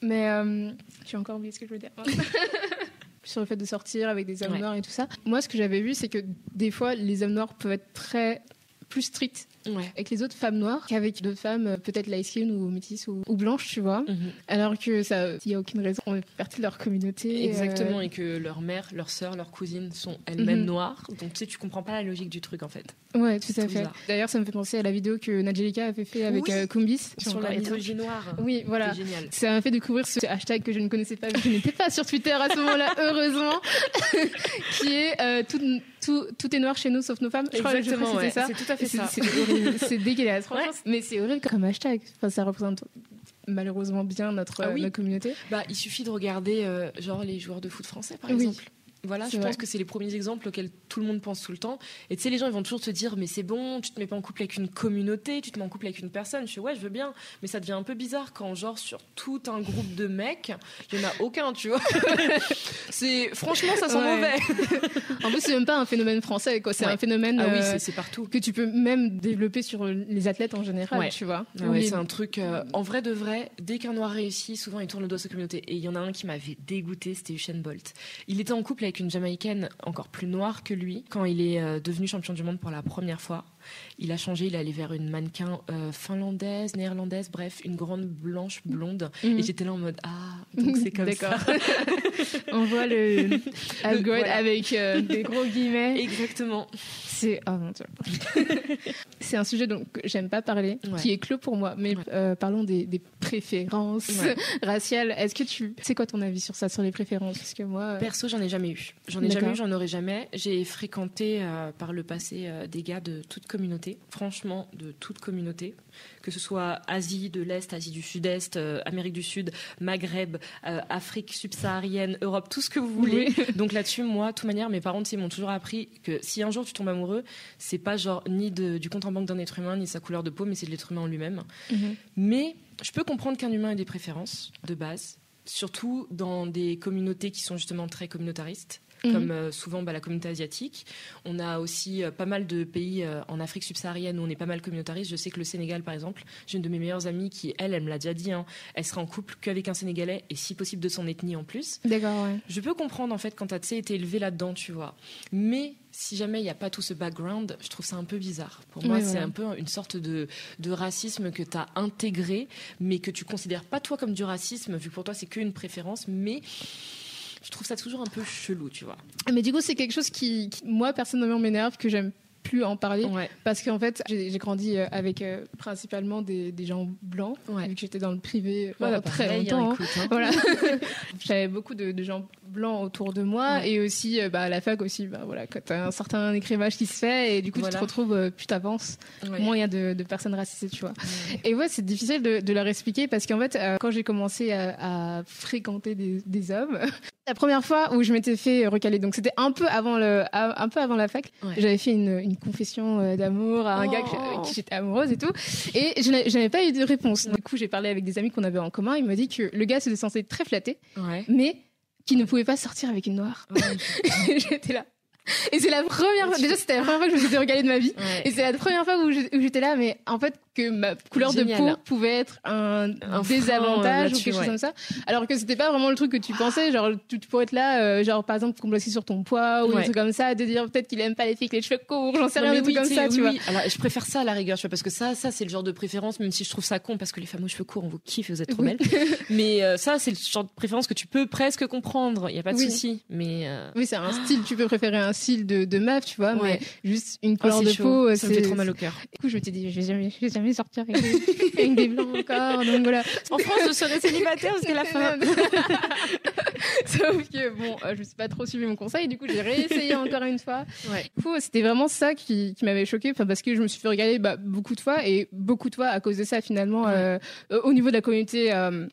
Mais euh, as encore oublié ce que je veux dire. sur le fait de sortir avec des hommes noirs et tout ça. Moi, ce que j'avais vu, c'est que des fois, les hommes noirs peuvent être très plus stricts avec les autres femmes noires qu'avec d'autres femmes euh, peut-être light skin ou métisses ou, blanches, tu vois. Mhm. Alors que ça, il y a aucune raison, on fait partie de leur communauté. Exactement, euh, et que leur mère, leur sœur, leur cousine sont elles-mêmes mhm. noires. Donc tu sais, tu comprends pas la logique du truc en fait. Ouais, tout à fait. D'ailleurs, ça me fait penser à la vidéo que Nadjelika avait fait avec oui. Euh, Kumbis sur la mythologie noire. Oui, voilà. Génial. Ça m'a fait découvrir ce hashtag que je ne connaissais pas, je n'étais pas sur Twitter à ce moment-là, heureusement, qui est tout, tout, tout, est noir chez nous sauf nos femmes. Je crois que c'est ça. C'est tout à fait ça. C'est dégueulasse mais c'est horrible comme hashtag. Enfin, ça représente malheureusement bien notre, ah notre communauté. Bah, il suffit de regarder euh, genre les joueurs de foot français par exemple. Voilà, je pense que c'est les premiers exemples auxquels tout le monde pense tout le temps. Et tu sais, les gens, ils vont toujours te dire, mais c'est bon, tu te mets pas en couple avec une communauté, tu te mets en couple avec une personne. Je suis, ouais, je veux bien. Mais ça devient un peu bizarre quand, genre, sur tout un groupe de mecs, il y en a aucun, tu vois. c'est, franchement, ça sent mauvais. en plus, c'est même pas un phénomène français, quoi. C'est un phénomène. Ah oui, euh, c'est partout. Que tu peux même développer sur les athlètes en général, tu vois. Ah ouais, c'est un truc, euh, en vrai de vrai, dès qu'un noir réussit, souvent il tourne le dos à sa communauté. Et il y en a un qui m'avait dégoûté, c'était Usain Bolt. Il était en couple avec une Jamaïcaine encore plus noire que lui. Quand il est euh, devenu champion du monde pour la première fois, il a changé, il est allé vers une mannequin euh, finlandaise, néerlandaise, bref, une grande blanche blonde. Mhm. Et j'étais là en mode ah, donc c'est comme ça. On voit le algorithme avec euh, des gros guillemets. Exactement. C'est oh c'est un sujet dont j'aime pas parler, qui est clos pour moi. Mais euh, parlons des, préférences raciales. Est-ce que tu, c'est quoi ton avis sur ça, sur les préférences? Parce que moi, perso, j'en ai jamais eu. J'en ai jamais eu, j'en aurai jamais. J'ai fréquenté par le passé des gars de toute communauté, franchement de toute communauté, que ce soit Asie de l'Est, Asie du Sud-Est, euh, Amérique du Sud, Maghreb, euh, Afrique subsaharienne, Europe, tout ce que vous voulez. Donc là-dessus, moi, de toute manière, mes parents m'ont toujours appris que si un jour tu tombes amoureux, c'est pas genre ni du compte en banque d'un être humain, ni sa couleur de peau, mais c'est de l'être humain en lui-même. Mhm. Mais je peux comprendre qu'un humain ait des préférences de base surtout dans des communautés qui sont justement très communautaristes. Mhm. comme euh, souvent bah, la communauté asiatique. On a aussi euh, pas mal de pays euh, en Afrique subsaharienne où on est pas mal communautariste. Je sais que le Sénégal, par exemple, j'ai une de mes meilleures amies qui, elle, elle me l'a déjà dit, hein, elle sera en couple qu'avec un Sénégalais et si possible de son ethnie en plus. D'accord, ouais. Je peux comprendre en fait quand tu as été élevé là-dedans, tu vois. Mais si jamais il n'y a pas tout ce background, je trouve ça un peu bizarre. Pour moi, c'est un peu une sorte de, de racisme que tu as intégré, mais que tu considères pas toi comme du racisme, vu que pour toi c'est qu'une préférence, mais je trouve ça toujours un peu chelou, tu vois. Mais du coup, c'est quelque chose qui, qui moi, personnellement, m'énerve, que j'aime plus en parler parce qu'en fait j'ai grandi euh, avec euh, principalement des, des, gens blancs vu que j'étais dans le privé voilà, très longtemps hein. Hein. voilà. J'avais beaucoup de, de, gens blancs autour de moi et aussi euh, bah, à la fac aussi bah, voilà quand t'as un certain écrivage qui se fait et du coup tu te retrouves plus t'avances moins il y a de, de, personnes racisées tu vois. Et ouais c'est difficile de, de, leur expliquer parce qu'en fait quand j'ai commencé à, à fréquenter des, des hommes la première fois où je m'étais fait recaler, donc c'était un peu avant le, un peu avant la fac, j'avais fait une, une confession euh, d'amour à un gars oh. qui j'étais amoureuse et tout, et je n'avais pas eu de réponse. Du coup, j'ai parlé avec des amis qu'on avait en commun. Il m'a dit que le gars c'était censé être très flatté, mais qu'il ne pouvait pas sortir avec une noire. j'étais là. Et c'est la première fois, déjà c'était la première fois que je me suis recaler de ma vie. Et c'est la première fois où j'étais là, mais en fait, que ma couleur de peau pouvait être un, désavantage ou quelque chose comme ça. Alors que c'était pas vraiment le truc que tu pensais. Genre, tu, pourrais être là, euh, genre, par exemple, complexé sur ton poids ou des trucs comme ça, de dire peut-être qu'il aime pas les filles avec les cheveux courts, j'en sais rien, des trucs comme ça, tu vois. Alors, je préfère ça à la rigueur, tu vois, parce que ça, ça, c'est le genre de préférence, même si je trouve ça con parce que les femmes aux cheveux courts, on vous kiffe vous êtes trop belles. mais euh, ça, c'est le genre de préférence que tu peux presque comprendre. Il y a pas de souci. Mais euh, oui, c'est un style. Tu peux préférer un style de, de meuf, tu vois, mais juste une couleur oh, de peau, ça me fait trop mal au cœur. Du coup, je t'ai dit, je vais jamais, je vais jamais sortir avec avec des blancs encore. Donc voilà. En France, je serais célibataire jusqu'à la fin. Sauf que bon, euh, je me suis pas trop suivi mon conseil. Du coup, j'ai réessayé encore une fois. Ouais. Du coup, c'était vraiment ça qui, qui m'avait choqué, parce que je me suis fait regarder bah, beaucoup de fois et beaucoup de fois à cause de ça finalement euh, euh, au niveau de la communauté. Euh,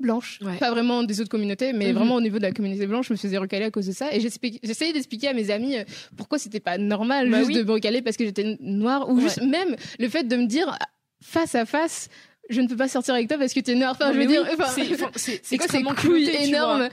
blanche, pas vraiment des autres communautés, mais mhm. vraiment au niveau de la communauté blanche, je me faisais recaler à cause de ça. Et j'essayais d'expliquer à mes amis pourquoi c'était pas normal bah juste de me recaler parce que j'étais noire ou juste même le fait de me dire face à face je ne peux pas sortir avec toi parce que tu es noire. Enfin, je veux dire, c'est c'est quoi ces couilles énormes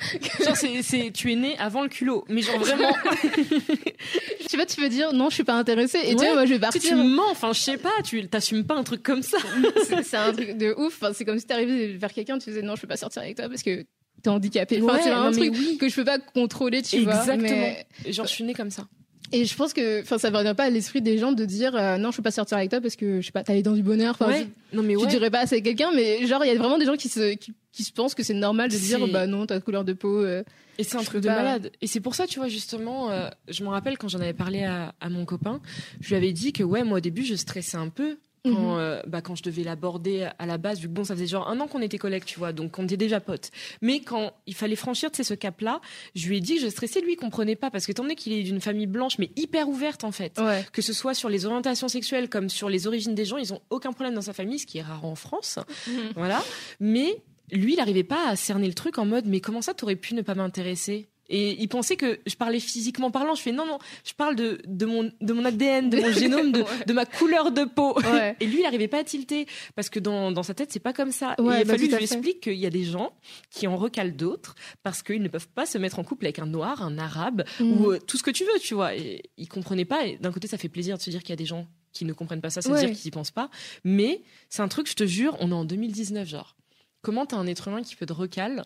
Genre, c'est tu es né avant le culot, mais genre vraiment. je sais pas, tu veux dire non, je suis pas intéressée. Et tu vois, moi, je vais partir. Tu, mens. Enfin, je sais pas. Tu t'assumes pas un truc comme ça. c'est un truc de ouf. Enfin, c'est comme si t'arrivais vers quelqu'un, tu faisais non, je peux pas sortir avec toi parce que t'es handicapé. Enfin, c'est un truc que je peux pas contrôler, tu vois. Exactement. Genre, je suis née comme ça. Et je pense que, enfin, ça ne revient pas à l'esprit des gens de dire euh, non, je peux pas sortir avec toi parce que je sais pas, t'as les dents du bonheur. Enfin, ouais. non mais ouais. tu dirais pas avec quelqu'un, mais genre il y a vraiment des gens qui se qui, qui se pensent que c'est normal de dire bah non, ta couleur de peau. Euh, et c'est un truc de malade. Et c'est pour ça, tu vois, justement, euh, je me rappelle quand j'en avais parlé à, à mon copain, je lui avais dit que ouais, moi au début, je stressais un peu quand, mhm. euh, bah, quand je devais l'aborder à la base, vu que bon, ça faisait genre un an qu'on était collègues, tu vois, donc on était déjà potes. Mais quand il fallait franchir, ce cap-là, je lui ai dit que je stressais, lui, il comprenait pas, parce que étant donné qu'il est d'une famille blanche, mais hyper ouverte, en fait, que ce soit sur les orientations sexuelles comme sur les origines des gens, ils ont aucun problème dans sa famille, ce qui est rare en France. Mhm. Voilà. Mais lui, il n'arrivait pas à cerner le truc en mode, mais comment ça, t'aurais pu ne pas m'intéresser? Et il pensait que je parlais physiquement parlant. Je fais non, non, je parle de, de, mon, de mon ADN, de mon génome, de, de ma couleur de peau. Et lui, il n'arrivait pas à tilter parce que dans, dans sa tête, c'est pas comme ça. et il a bah, fallu que je lui explique qu'il y a des gens qui en recalent d'autres parce qu'ils ne peuvent pas se mettre en couple avec un noir, un arabe mm. ou euh, tout ce que tu veux, tu vois. Et il comprenait pas. Et d'un côté, ça fait plaisir de se dire qu'il y a des gens qui ne comprennent pas ça, c'est à dire qu'ils y pensent pas. Mais c'est un truc, je te jure, on est en 2019, genre. Comment t'as un être humain qui peut te recal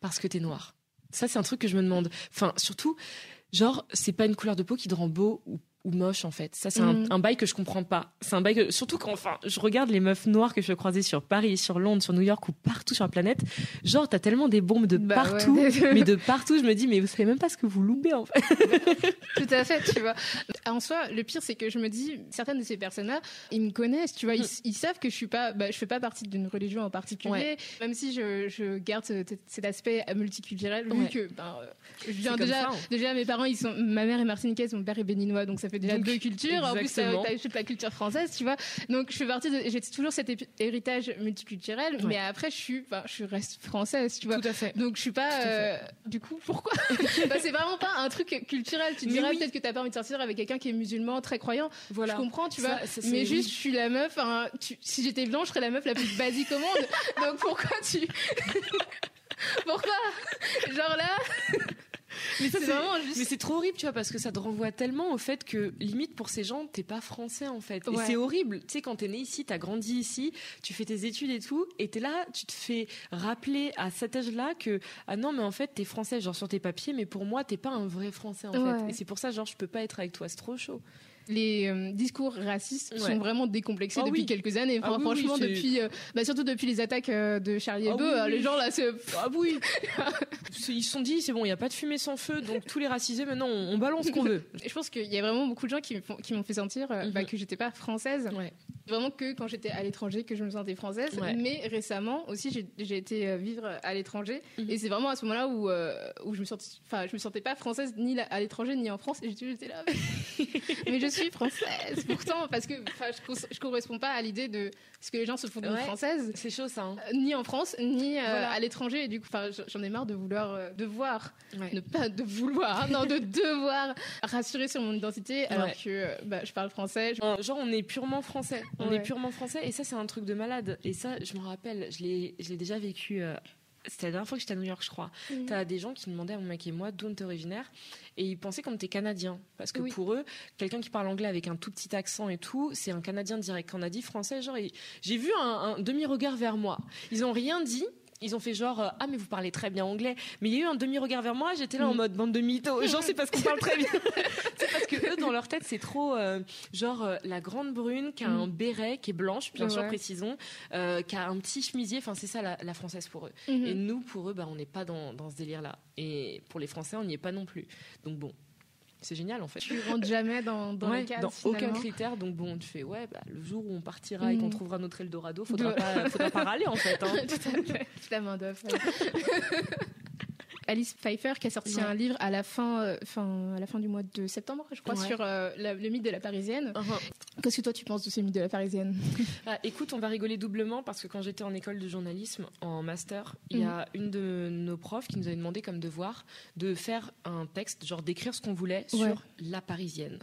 parce que t'es noir? Ça, c'est un truc que je me demande. Enfin, surtout, genre, c'est pas une couleur de peau qui te rend beau ou ou moche en fait. Ça c'est un, mm. un, bail que je comprends pas. C'est un bail que surtout quand enfin je regarde les meufs noires que je croisais sur Paris, sur Londres, sur New York ou partout sur la planète. Genre t'as tellement des bombes de bah partout, mais de partout je me dis mais vous savez même pas ce que vous loupez en fait. Tout à fait, tu vois. En soi, le pire c'est que je me dis certaines de ces personnes-là, ils me connaissent, tu vois, ils, mm. ils savent que je suis pas bah, je fais pas partie d'une religion en particulier, même si je, je garde cet aspect multiculturel vu que ben, je viens déjà hein. déjà mes parents ils sont ma mère est martiniquaise, mon père est béninois donc ça fait déjà deux cultures. En plus, t'as toute la culture française, tu vois. Donc, je fais partie de, j'ai toujours cet héritage multiculturel, mais après, je suis, enfin, je reste française, tu vois. Tout à fait. Donc, je suis pas, euh, du coup, pourquoi? Bah, C'est vraiment pas un truc culturel. Tu dirais peut-être que t'as pas envie de sortir avec quelqu'un qui est musulman, très croyant. Voilà. Je comprends, tu vois. mais juste, je suis la meuf. Hein, tu, si j'étais blanche, je serais la meuf la plus basique au monde. Donc, pourquoi tu Pourquoi? Genre là mais c'est trop horrible, tu vois, parce que ça te renvoie tellement au fait que, limite, pour ces gens, t'es pas français, en fait. Et c'est horrible. Tu sais, quand t'es né ici, t'as grandi ici, tu fais tes études et tout, et t'es là, tu te fais rappeler à cet âge-là que, ah non, mais en fait, t'es français, genre sur tes papiers, mais pour moi, t'es pas un vrai français, en fait. Et c'est pour ça, genre, je peux pas être avec toi, c'est trop chaud. Les euh, discours racistes sont vraiment décomplexés ah depuis quelques années. Ah franchement, depuis, euh, bah, surtout depuis les attaques euh, de Charlie Hebdo, les gens là, c'est ah oui, ils se sont dit c'est bon, il y a pas de fumée sans feu, donc tous les racisés maintenant on, balance ce qu'on veut. je pense qu'il y a vraiment beaucoup de gens qui m'ont fait sentir bah, mhm. que j'étais pas française. Vraiment que quand j'étais à l'étranger que je me sentais française. Mais récemment aussi j'ai été vivre à l'étranger mhm. et c'est vraiment à ce moment-là où où je me sentais, enfin je me sentais pas française ni à l'étranger ni en France et j'étais là. mais je suis française. Pourtant, parce que je, je correspond pas à l'idée de ce que les gens se font d'une française. C'est chaud ça. Hein. Euh, ni en France, ni euh, à l'étranger. Et du coup, j'en ai marre de vouloir, euh, de voir, ne pas de vouloir, non, de devoir rassurer sur mon identité alors que bah, je parle français. Genre, on est purement français. On est purement français. Et ça, c'est un truc de malade. Et ça, je me rappelle, je l'ai déjà vécu c'était la dernière fois que j'étais à New York, je crois. Mhm. T'as des gens qui demandaient à mon mec et moi d'où on était originaire. Et ils pensaient qu'on était canadien. Parce que pour eux, quelqu'un qui parle anglais avec un tout petit accent et tout, c'est un canadien direct. Quand on a dit français, genre, j'ai vu un, un demi-regard vers moi. Ils ont rien dit ils ont fait genre euh, ah mais vous parlez très bien anglais. Mais il y a eu un demi regard vers moi j'étais là en mm. mode bande de mythos. Genre c'est parce qu'on parle très bien. C'est parce que eux dans leur tête c'est trop euh, genre euh, la grande brune qui a mm. un béret qui est blanche bien sûr précisons qui a un petit chemisier. Enfin c'est ça la, française pour eux. Mm-hmm. et nous pour eux bah on n'est pas dans, dans ce délire là et pour les français on n'y est pas non plus. Donc bon c'est génial en fait. Tu rentres jamais dans, dans ouais, Dans aucun critère, donc bon, tu fais ouais, bah, le jour où on partira et qu'on mm. trouvera notre Eldorado, faudra pas, faudra pas râler en fait. Hein. Tout à fait, la main d'œuvre. Alice Pfeiffer qui a sorti un livre à la fin, euh, fin, à la fin du mois de septembre, je crois, sur euh, le mythe de la Parisienne. Uh-huh. Qu'est-ce que toi tu penses de ce mythe de la Parisienne? Ah, Écoute, on va rigoler doublement parce que quand j'étais en école de journalisme en master, il y a mm. une de nos profs qui nous avait demandé comme devoir de faire un texte, genre d'écrire ce qu'on voulait sur la Parisienne.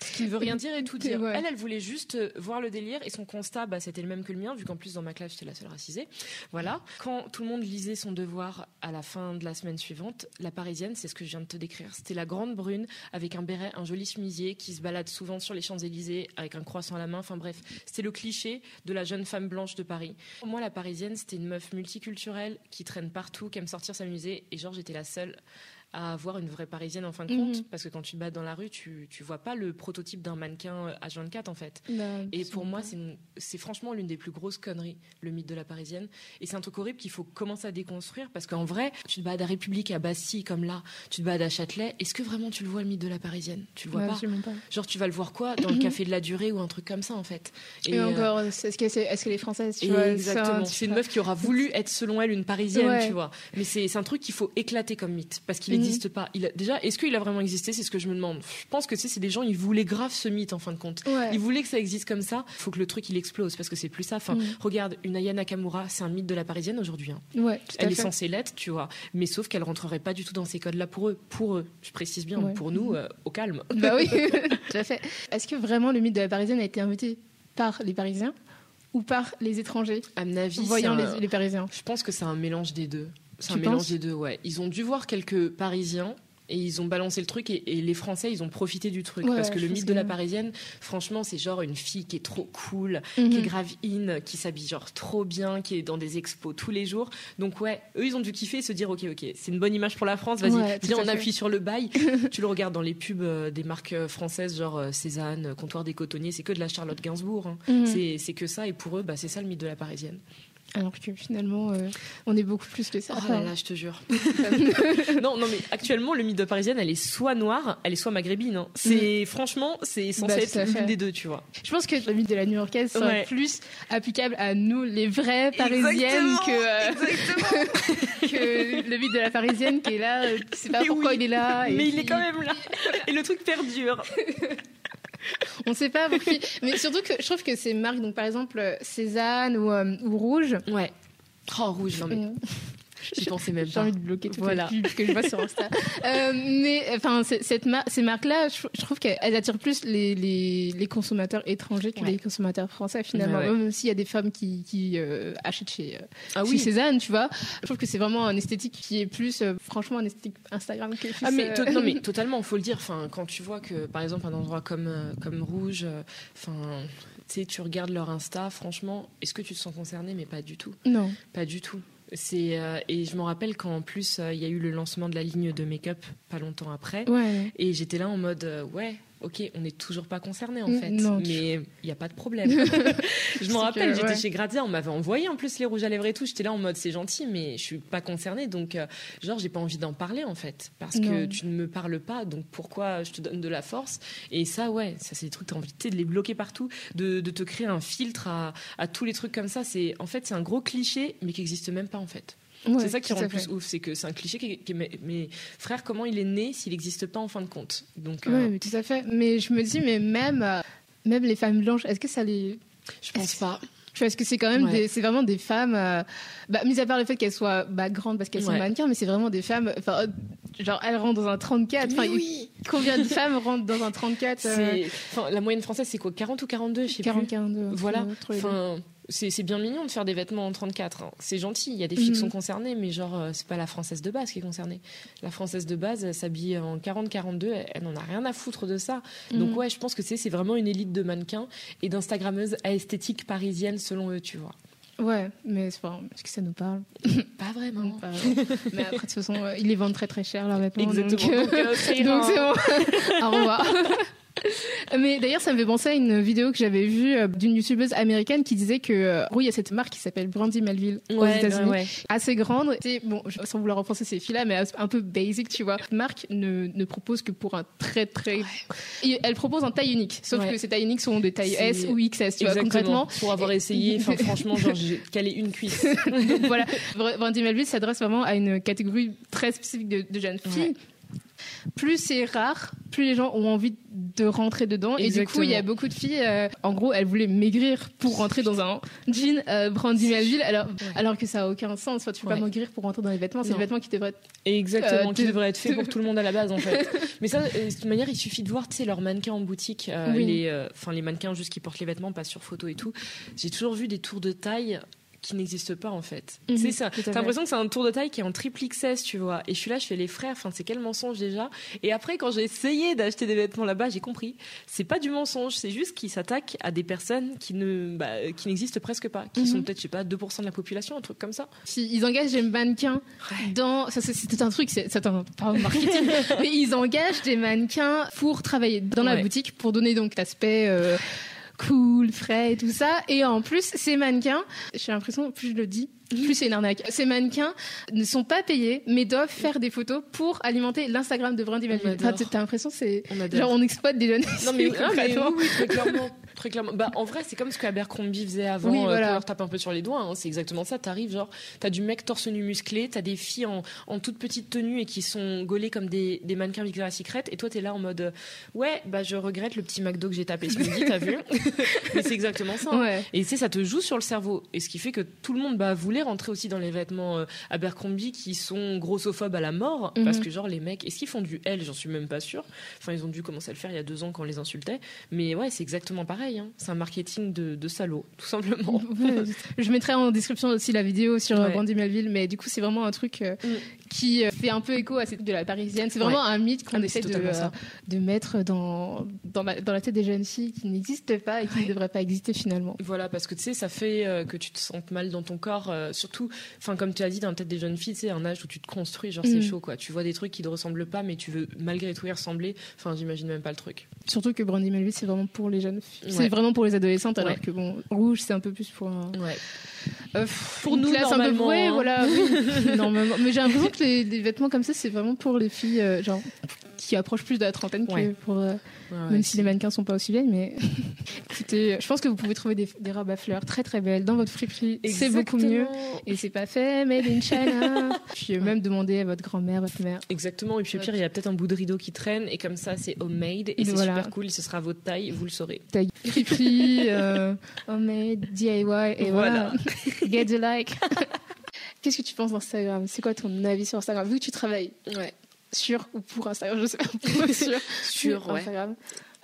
Ce qui ne veut rien dire et tout dire. Elle, elle voulait juste euh, voir le délire et son constat, bah, c'était le même que le mien, vu qu'en plus dans ma classe j'étais la seule racisée. Voilà. Quand tout le monde lisait son devoir à la fin de la semaine suivante, la Parisienne, c'est ce que je viens de te décrire. C'était la grande brune avec un béret, un joli chemisier qui se balade souvent sur les Champs Élysées avec un croissant à la main. Enfin bref, c'était le cliché de la jeune femme blanche de Paris. Pour moi, la Parisienne, c'était une meuf multiculturelle qui traîne partout, qui aime sortir s'amuser. Et genre, j'étais la seule à avoir une vraie parisienne en fin de compte. Mhm. Parce que quand tu te bats dans la rue, tu, tu vois pas le prototype d'un mannequin à 24 en fait. Bah, et pour moi, c'est franchement l'une des plus grosses conneries, le mythe de la parisienne. Et c'est un truc horrible qu'il faut commencer à déconstruire parce qu'en vrai, tu te bats à la République, à Bastille, comme là, tu te bats à Châtelet. Est-ce que vraiment tu le vois le mythe de la parisienne? Tu le vois pas? Genre, tu vas le voir quoi? Dans le café de la durée ou un truc comme ça en fait. Et, euh, encore, est-ce que est, est les Françaises tu Exactement. C'est une meuf qui aura voulu être selon elle une parisienne, tu vois. Mais c'est un truc qu'il faut éclater comme mythe parce qu'il n'existe pas. Il déjà, est-ce qu'il a vraiment existé? C'est ce que je me demande. Je pense que c'est des gens, ils voulaient grave ce mythe en fin de compte. Ils voulaient que ça existe comme ça. Il faut que le truc il explose parce que c'est plus ça. Enfin, mm. regarde, une Aya Nakamura, c'est un mythe de la parisienne aujourd'hui. Hein. Ouais, elle est censée l'être, tu vois. Mais sauf qu'elle rentrerait pas du tout dans ces codes-là pour eux. Pour eux, je précise bien. Pour nous, euh, au calme. Bah oui, tout à fait. Est-ce que vraiment le mythe de la parisienne a été inventé par les Parisiens ou par les étrangers? À mon avis, voyant les, les, Parisiens. Je pense que c'est un mélange des deux. C'est un mélange des deux, ouais. Ils ont dû voir quelques Parisiens et ils ont balancé le truc et, les Français ils ont profité du truc parce que le mythe de la parisienne franchement c'est genre une fille qui est trop cool qui est mhm. grave in qui s'habille genre trop bien qui est dans des expos tous les jours donc ouais eux ils ont dû kiffer et se dire ok ok c'est une bonne image pour la France vas-y viens on appuie sur le bail tu le regardes dans les pubs euh, des marques euh, françaises genre euh, Cézanne comptoir des cotonniers c'est que de la Charlotte Gainsbourg hein. mhm. c'est que ça et pour eux bah, c'est ça le mythe de la parisienne alors que finalement, euh, on est beaucoup plus que ça. Oh là là, je te jure. non, non, mais actuellement, le mythe de parisienne, elle est soit noire, elle est soit maghrébine. Hein. C'est mm. franchement, c'est censé bah, être l'une des deux, tu vois. Je pense que le mythe de la new-yorkaise serait plus applicable à nous, les vraies parisiennes, que, euh, que le mythe de la parisienne qui est là. Euh, tu sais pas pourquoi il est là. mais il est quand même là. Et le truc perdure. on sait pas mais surtout que je trouve que ces marques donc par exemple Cézanne ou, euh, ou Rouge ouais Oh, rouge, non mais. J'y pensais même pas. J'ai envie de bloquer toutes voilà. les pubs que je vois sur Insta. euh, mais enfin, cette ces marques-là, je, trouve qu'elles attirent plus les, les, les, consommateurs étrangers que les consommateurs français finalement. Même s'il y a des femmes qui, qui euh, achètent chez, euh, ah, chez Cézanne, tu vois. Je trouve que c'est vraiment un esthétique qui est plus, franchement, un esthétique Instagram que Ah mais non mais totalement, faut le dire. Enfin, quand tu vois que par exemple un endroit comme comme Rouge, enfin, tu regardes leur Insta, franchement, est-ce que tu te sens concerné Mais pas du tout. Non. Pas du tout. C'est euh, et je me rappelle qu'en plus euh, il y a eu le lancement de la ligne de make-up pas longtemps après. Ouais. Et j'étais là en mode euh, ouais, ok, on n'est toujours pas concerné en fait, mais il n'y a pas de problème. je me rappelle, j'étais chez Grazia, on m'avait envoyé en plus les rouges à lèvres et tout. J'étais là en mode c'est gentil, mais je suis pas concernée, donc euh, genre j'ai pas envie d'en parler en fait, parce que tu ne me parles pas, donc pourquoi je te donne de la force? Et ça, ouais, ça c'est des trucs, t'as envie de les bloquer partout, de, te créer un filtre à, à tous les trucs comme ça. C'est en fait c'est un gros cliché, mais qui n'existe même pas en fait c'est ça qui rend le plus ouf, c'est que c'est un cliché qui, qui mais, frère, comment il est né s'il n'existe pas en fin de compte? Donc, euh, mais tout à fait. Mais je me dis, mais même, euh, même les femmes blanches, est-ce que ça les. Je pense pas. Parce que c'est quand même c'est vraiment des femmes, euh, bah, mis à part le fait qu'elles soient bah, grandes parce qu'elles sont mannequins, mais c'est vraiment des femmes, genre elles rentrent dans un 34. Oui. Combien de femmes rentrent dans un 34 La moyenne française c'est quoi? 40 ou 42 je sais 40, 42. Voilà. Enfin, c'est bien mignon de faire des vêtements en 34. Hein. C'est gentil. Il y a des filles qui sont mhm. concernées, mais genre, euh, c'est pas la française de base qui est concernée. La française de base, elle s'habille en 40-42. Elle, n'en a rien à foutre de ça. Donc, mhm. ouais, je pense que c'est vraiment une élite de mannequins et d'instagrammeuses à esthétique parisienne, selon eux, tu vois. Ouais, mais est-ce que ça nous parle Pas vraiment. mais après, de toute façon, euh, ils les vendent très très cher, leurs vêtements. Exactement. Donc, euh, c'est bon. Au revoir. Mais d'ailleurs, ça me fait penser à une vidéo que j'avais vue euh, d'une youtubeuse américaine qui disait que, euh, oui, il y a cette marque qui s'appelle Brandy Melville aux États-Unis, assez grande. Et, bon, sans vouloir repenser ces filles-là, mais un peu basic, tu vois. Cette marque ne, ne propose que pour un très, très. Elle propose en taille unique, sauf que ces tailles uniques sont des tailles S ou XS, tu vois, concrètement. Pour avoir essayé, enfin, franchement, genre, j'ai calé une cuisse. Donc voilà, Brandy Melville s'adresse vraiment à une catégorie très spécifique de, de jeunes filles plus c'est rare, plus les gens ont envie de rentrer dedans. Et du coup, il y a beaucoup de filles, euh, en gros, elles voulaient maigrir pour rentrer dans un jean euh, Brandy Melville, alors, alors que ça a aucun sens. Enfin, tu peux pas maigrir pour rentrer dans les vêtements, c'est les vêtements qui devraient être. Exactement, euh, qui devraient être faits pour tout le monde à la base, en fait. Mais ça, de toute manière, il suffit de voir, tu sais, leurs mannequins en boutique, les, enfin, les mannequins juste qui portent les vêtements, pas sur photo et tout. J'ai toujours vu des tours de taille qui n'existe pas en fait. Mhm, c'est ça. T'as l'impression que c'est un tour de taille qui est en triple XS, tu vois. Et je suis là, je fais les frères. Enfin, c'est quel mensonge déjà Et après, quand j'ai essayé d'acheter des vêtements là-bas, j'ai compris. C'est pas du mensonge. C'est juste qu'ils s'attaquent à des personnes qui ne, bah, qui n'existent presque pas, qui sont mhm. peut-être, je sais pas, 2% de la population, un truc comme ça. Si ils engagent des mannequins dans, ça c'est un truc, c'est un marketing, mais ils engagent des mannequins pour travailler dans la boutique pour donner donc l'aspect. Euh, cool, frais et tout ça. Et en plus, ces mannequins, j'ai l'impression, plus je le dis, plus c'est une arnaque. Ces mannequins ne sont pas payés, mais doivent faire des photos pour alimenter l'Instagram de Brandy Melville. T'as l'impression c'est genre on exploite des jeunes. Non mais, oui, très clairement. Très clairement. Bah, en vrai, c'est comme ce que Abercrombie faisait avant. Oui, euh, voilà. leur tape un peu sur les doigts. Hein. C'est exactement ça. T'arrives, genre, t'as du mec torse nu musclé, t'as des filles en, en toute petite tenue et qui sont gaulées comme des, des mannequins Victoria's Secret. Et toi, t'es là en mode, euh, ouais, bah, je regrette le petit McDo que j'ai tapé ce midi, t'as vu? Mais c'est exactement ça. Hein. Et tu ça te joue sur le cerveau. Et ce qui fait que tout le monde bah, voulait rentrer aussi dans les vêtements euh, Abercrombie qui sont grossophobes à la mort. Mhm. Parce que, genre, les mecs, est-ce qu'ils font du L? J'en suis même pas sûre. Enfin, ils ont dû commencer à le faire il y a deux ans quand on les insultait. Mais ouais, c'est exactement pareil. Hein. C'est un marketing de, de salaud, tout simplement. je mettrai en description aussi la vidéo sur euh, Brandy Melville, mais du coup, c'est vraiment un truc euh, mm. Qui euh, fait un peu écho à cette de la parisienne. C'est vraiment un mythe qu'on ah, essaie de, de mettre dans, dans la, dans, la, tête des jeunes filles qui n'existent pas et qui ne devraient pas exister finalement. Voilà, parce que tu sais, ça fait que tu te sentes mal dans ton corps, surtout, enfin, comme tu as dit, dans la tête des jeunes filles, c'est un âge où tu te construis, genre c'est mm. chaud, quoi. Tu vois des trucs qui ne ressemblent pas, mais tu veux malgré tout y ressembler. Enfin, j'imagine même pas le truc. Surtout que Brandy Melville, c'est vraiment pour les jeunes filles. C'est vraiment pour les adolescentes, alors que bon, rouge, c'est un peu plus pour. Ouais. Euh, pour nous, normalement. Un peu... voilà. normalement. Mais j'ai l'impression que les, les, vêtements comme ça, c'est vraiment pour les filles, euh, genre qui approche plus de la trentaine que pour. Euh, même si les mannequins sont pas aussi vieilles, mais écoutez, je pense que vous pouvez trouver des, des robes à fleurs très très belles dans votre friperie. C'est beaucoup mieux. Et c'est pas fait, made in China. puis même demander à votre grand-mère, votre mère. Exactement. Et puis au pire, il y a peut-être un bout de rideau qui traîne et comme ça, c'est homemade et c'est super cool. Ce sera votre taille, vous le saurez. Taille friperie, homemade, DIY et voilà. Get the like. Qu'est-ce que tu penses d'Instagram? C'est quoi ton avis sur Instagram? Vu que tu travailles ouais sur ou pour Instagram, je sais pas, sur, sur Instagram.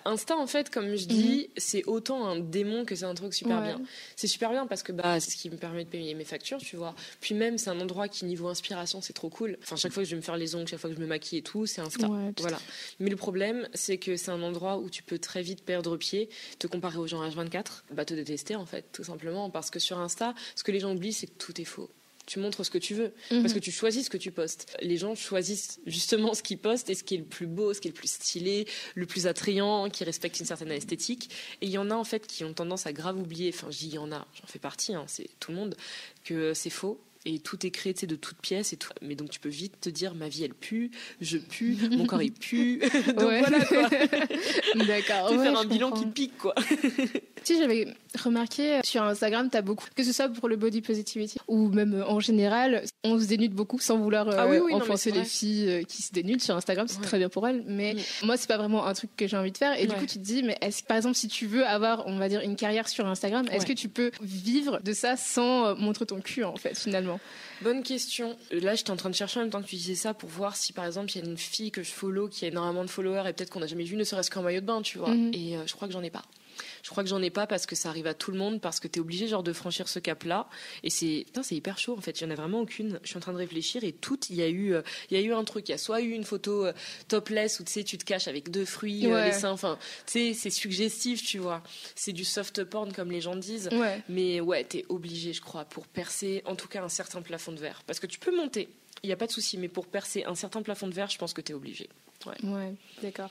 Insta, en fait, comme je dis, mhm. c'est autant un démon que c'est un truc super bien. C'est super bien parce que bah, c'est ce qui me permet de payer mes factures, tu vois. Puis même, c'est un endroit qui, niveau inspiration, c'est trop cool. Enfin, chaque fois que je vais me faire les ongles, chaque fois que je me maquille et tout, c'est Insta. voilà. Mais le problème, c'est que c'est un endroit où tu peux très vite perdre pied, te comparer aux gens H24, bah, te détester, en fait, tout simplement. Parce que sur Insta, ce que les gens oublient, c'est que tout est faux tu montres ce que tu veux. Parce mhm. que tu choisis ce que tu postes. Les gens choisissent justement ce qu'ils postent et ce qui est le plus beau, ce qui est le plus stylé, le plus attrayant, qui respecte une certaine esthétique. Et il y en a en fait qui ont tendance à grave oublier, enfin je dis il y en a, j'en fais partie, hein, c'est tout le monde, que c'est faux et tout est créé de toutes pièces et tout. Mais donc tu peux vite te dire ma vie elle pue, je pue, mon corps il pue. donc voilà quoi. D'accord. Tu faire un bilan qui pique quoi. si j'avais remarqué sur Instagram, tu as beaucoup, que ce soit pour le body positivity ou même euh, en général, on se dénude beaucoup sans vouloir ah euh, enfoncer les filles euh, qui se dénudent sur Instagram, c'est très bien pour elles. Mais mm. moi, c'est pas vraiment un truc que j'ai envie de faire. Et du coup, tu te dis, mais est-ce par exemple, si tu veux avoir, on va dire, une carrière sur Instagram, est-ce que tu peux vivre de ça sans montrer ton cul en fait finalement? Bonne question. Là, j'étais en train de chercher en même temps que tu disais ça pour voir si, par exemple, il y a une fille que je follow qui a énormément de followers et peut-être qu'on n'a jamais vu, ne serait-ce qu'en maillot de bain, tu vois. Mhm. Et euh, je crois que j'en ai pas. Je crois que j'en ai pas parce que ça arrive à tout le monde, parce que tu es obligé genre de franchir ce cap-là. Et c'est, c'est hyper chaud en fait. Il y en a vraiment aucune. Je suis en train de réfléchir et toutes, il y a eu, euh, il y a eu un truc. Il y a soit eu une photo euh, topless où tu sais, tu te caches avec deux fruits, euh, les seins. Enfin, tu sais, c'est suggestif, tu vois. C'est du soft porn comme les gens disent. Mais ouais, t'es obligé, je crois, pour percer, en tout cas, un certain plafond de verre. Parce que tu peux monter, il n'y a pas de souci. Mais pour percer un certain plafond de verre, je pense que tu es obligé. Ouais, d'accord.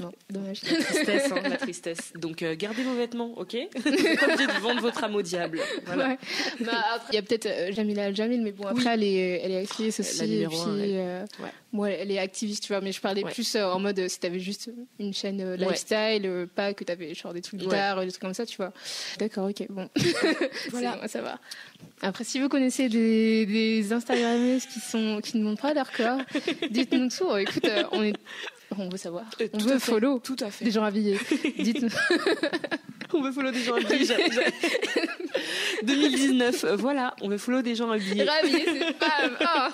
Non, dommage. La tristesse, hein, la tristesse. Donc, euh, gardez vos vêtements, ok Vous n'êtes pas obligé de vendre votre âme au diable. Voilà. Ouais. Bah, il y a peut-être euh, Jamila Jamil, mais bon, après, elle, est, elle est actrice aussi. La et puis, euh, ouais. Moi, elle est activiste, tu vois, mais je parlais plus en mode si t'avais juste une chaîne lifestyle, pas que t'avais genre des trucs guitare, des trucs comme ça, tu vois. D'accord, ok, bon. voilà, ça va. Après, si vous connaissez des, des Instagrammeuses qui, sont, qui ne montrent pas leur corps, dites-nous tout. Écoute, on est on veut savoir. Euh, on veut follow. Tout à fait. Des gens habillés. Dites-nous. on veut follow des gens habillés. 2019, voilà, on veut follow des gens habillés. Habillés, c'est pas.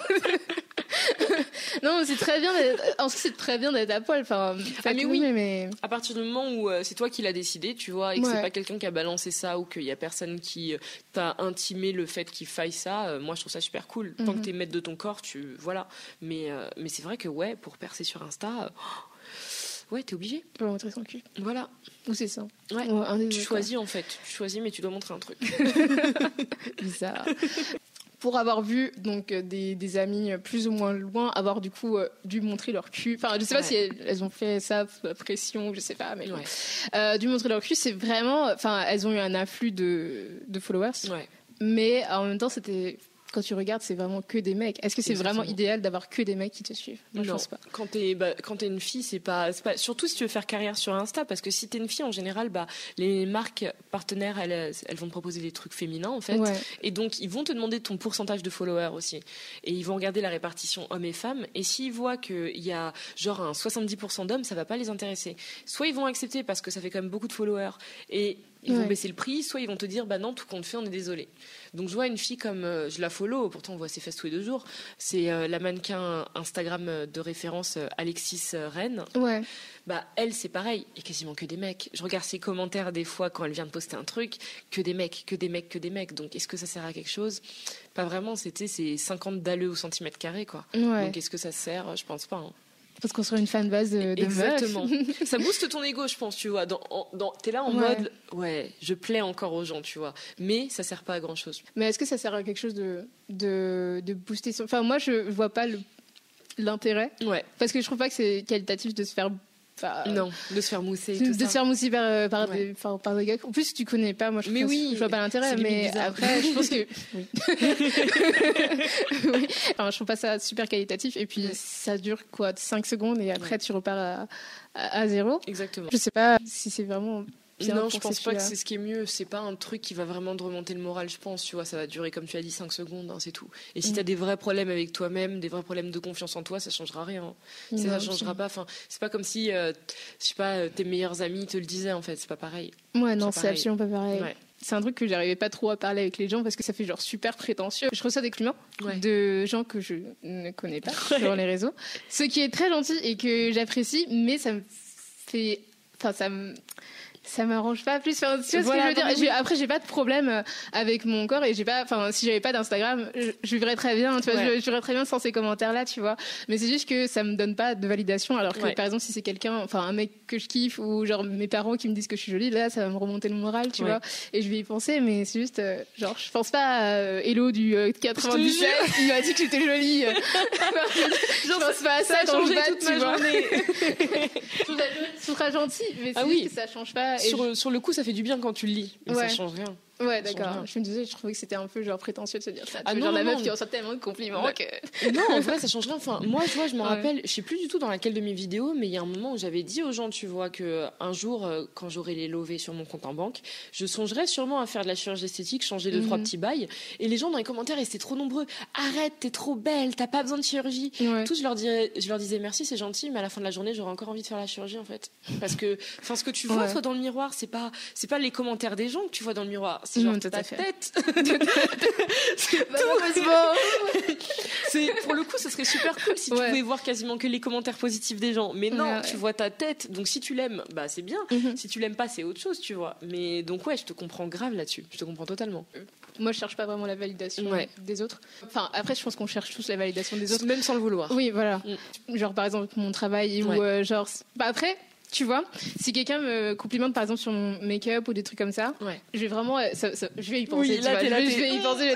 non, c'est très bien. En c'est très bien d'être à poil. Enfin, ah, mais oui, mais à partir du moment où euh, c'est toi qui l'as décidé, tu vois, et que c'est pas quelqu'un qui a balancé ça ou qu'il y a personne qui euh, t'a intimé le fait qu'il faille ça, euh, moi je trouve ça super cool. Tant que mhm. t'es maître de ton corps, tu voilà. Mais mais c'est vrai que ouais, pour percer sur Insta. Ouais, t'es obligé. Pour montrer son cul. Voilà. Ou c'est ça. Ouais. tu choisis en fait. Tu choisis, mais tu dois montrer un truc. Bizarre pour avoir vu donc euh, des, des, amis plus ou moins loin avoir du coup euh, dû montrer leur cul. Enfin, je sais pas si elles, ont fait ça sous la pression, je sais pas, mais euh, dû montrer leur cul, c'est vraiment. Enfin, elles ont eu un afflux de, de followers. Mais en même temps, c'était quand tu regardes, c'est vraiment que des mecs. Est-ce que c'est vraiment idéal d'avoir que des mecs qui te suivent? Moi, je pense pas. Quand t'es bah, quand es une fille, c'est pas, pas, surtout si tu veux faire carrière sur Insta, parce que si t'es une fille, en général, bah les marques partenaires, elles, elles vont te proposer des trucs féminins en fait, et donc ils vont te demander ton pourcentage de followers aussi, et ils vont regarder la répartition hommes et femmes, et s'ils voient qu'il y a genre un 70% d'hommes, ça va pas les intéresser. Soit ils vont accepter parce que ça fait quand même beaucoup de followers, et ils vont baisser le prix, soit ils vont te dire bah non, tout compte fait, on est désolé. Donc je vois une fille comme euh, je la follow, pourtant on voit ses fesses tous les deux jours. C'est euh, la mannequin Instagram euh, de référence Alexis Rennes. Ouais. Bah elle c'est pareil, a quasiment que des mecs. Je regarde ses commentaires des fois quand elle vient de poster un truc, que des mecs, que des mecs, que des mecs. Donc est-ce que ça sert à quelque chose? Pas vraiment. C'était c'est 50 dalleux au centimètre carré quoi. Donc est-ce que ça sert? Je pense pas. Hein. Parce qu'on construire une fanbase de, de Exactement. ça booste ton ego, je pense, tu vois. Dans, dans, T'es là en mode, ouais, je plais encore aux gens, tu vois. Mais ça sert pas à grand chose. Mais est-ce que ça sert à quelque chose de, de, de booster son... Enfin, moi, je vois pas l'intérêt. Ouais. Parce que je trouve pas que c'est qualitatif de se faire non, de se faire mousser. de se faire mousser par, par, des, par, des gars. En plus, tu connais pas, moi je, mais oui, je vois pas l'intérêt, mais après, je pense que. Oui. oui. Enfin, je trouve pas ça super qualitatif. Et puis, ça dure quoi 5 secondes et après, tu repars à, à, à, zéro. Exactement. Je sais pas si c'est vraiment non, je pense pas que c'est ce qui est mieux. C'est pas un truc qui va vraiment te remonter le moral, je pense. Tu vois, ça va durer, comme tu as dit, 5 secondes, hein, c'est tout. Et si mm. tu as des vrais problèmes avec toi-même, des vrais problèmes de confiance en toi, ça changera rien. Ça, ça changera pas. Enfin, c'est pas comme si, euh, je sais pas, tes meilleurs amis te le disaient, en fait. C'est pas pareil. Ouais, non, c'est absolument pas pareil. C'est un truc que j'arrivais pas trop à parler avec les gens parce que ça fait genre super prétentieux. Je reçois des clients de gens que je ne connais pas sur les réseaux. Ce qui est très gentil et que j'apprécie, mais ça me fait. Enfin, ça me ça m'arrange pas plus. Enfin, tu vois ce que je veux dire Après, j'ai pas de problème euh, avec mon corps et j'ai pas. Enfin, si j'avais pas d'Instagram, je, je, vivrais très bien. Tu vois, je, vivrais très bien sans ces commentaires-là, tu vois. Mais c'est juste que ça me donne pas de validation. Alors que, par exemple, si c'est quelqu'un, enfin, un mec que je kiffe ou genre mes parents qui me disent que je suis jolie, là, ça va me remonter le moral, tu vois. Et je vais y penser, mais c'est juste, euh, genre, je pense pas à euh, Hello du 97 qui m'a dit que j'étais jolie. je pense pas à ça, ça quand je toute tu vois. trouve ça gentil, mais c'est ah oui. que ça change pas sur, sur, le coup, ça fait du bien quand tu le lis, mais ça change rien. Ouais, d'accord. Je me disais, je trouvais que c'était un peu genre prétentieux de se dire ça. Ah non, genre la meuf qui reçoit tellement de compliments que. non, en vrai, ça change rien. Enfin, moi, tu vois, je me rappelle, je sais plus du tout dans laquelle de mes vidéos, mais il y a un moment où j'avais dit aux gens, tu vois, que un jour, euh, quand j'aurai les lovés sur mon compte en banque, je songerais sûrement à faire de la chirurgie esthétique, changer deux, trois mhm. petits bails. Et les gens dans les commentaires, ils étaient trop nombreux. Arrête, t'es trop belle, t'as pas besoin de chirurgie. Tous, je leur, dirais, je leur disais merci, c'est gentil, mais à la fin de la journée, j'aurais encore envie de faire la chirurgie, en fait. Parce que, enfin, ce que tu vois, toi, dans le miroir, c'est pas, c'est pas les commentaires des gens que tu vois dans le miroir. C'est genre, ta c'est c'est pour le coup, ce serait super cool si tu pouvais voir quasiment que les commentaires positifs des gens. Mais non, tu vois ta tête. Donc si tu l'aimes, bah c'est bien. Mhm. Si tu l'aimes pas, c'est autre chose, tu vois. Mais donc ouais, je te comprends grave là-dessus. Je te comprends totalement. Moi, je cherche pas vraiment la validation des autres. Enfin, après, je pense qu'on cherche tous la validation des autres, même sans le vouloir. Oui, voilà. Mm. Genre par exemple mon travail ou euh, genre. Bah après, tu vois, si quelqu'un me complimente par exemple sur mon make-up ou des trucs comme ça, je vais vraiment, euh, je vais y penser. tu vois, je, vais, y penser,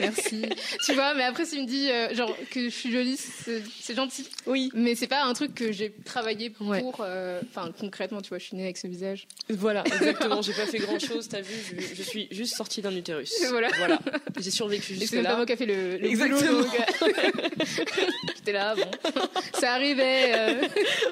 merci. tu vois, mais après s'il me dit euh, genre que je suis jolie, c'est gentil. Oui. Mais c'est pas un truc que j'ai travaillé pour, euh, enfin concrètement, tu vois, je suis née avec ce visage. Voilà, exactement. j'ai pas fait grand chose, t'as vu, je, suis juste sortie d'un utérus. Voilà. Voilà. J'ai survécu jusque là. C'est moi qui a fait le, le exactement. J'étais là, bon, ça arrivait.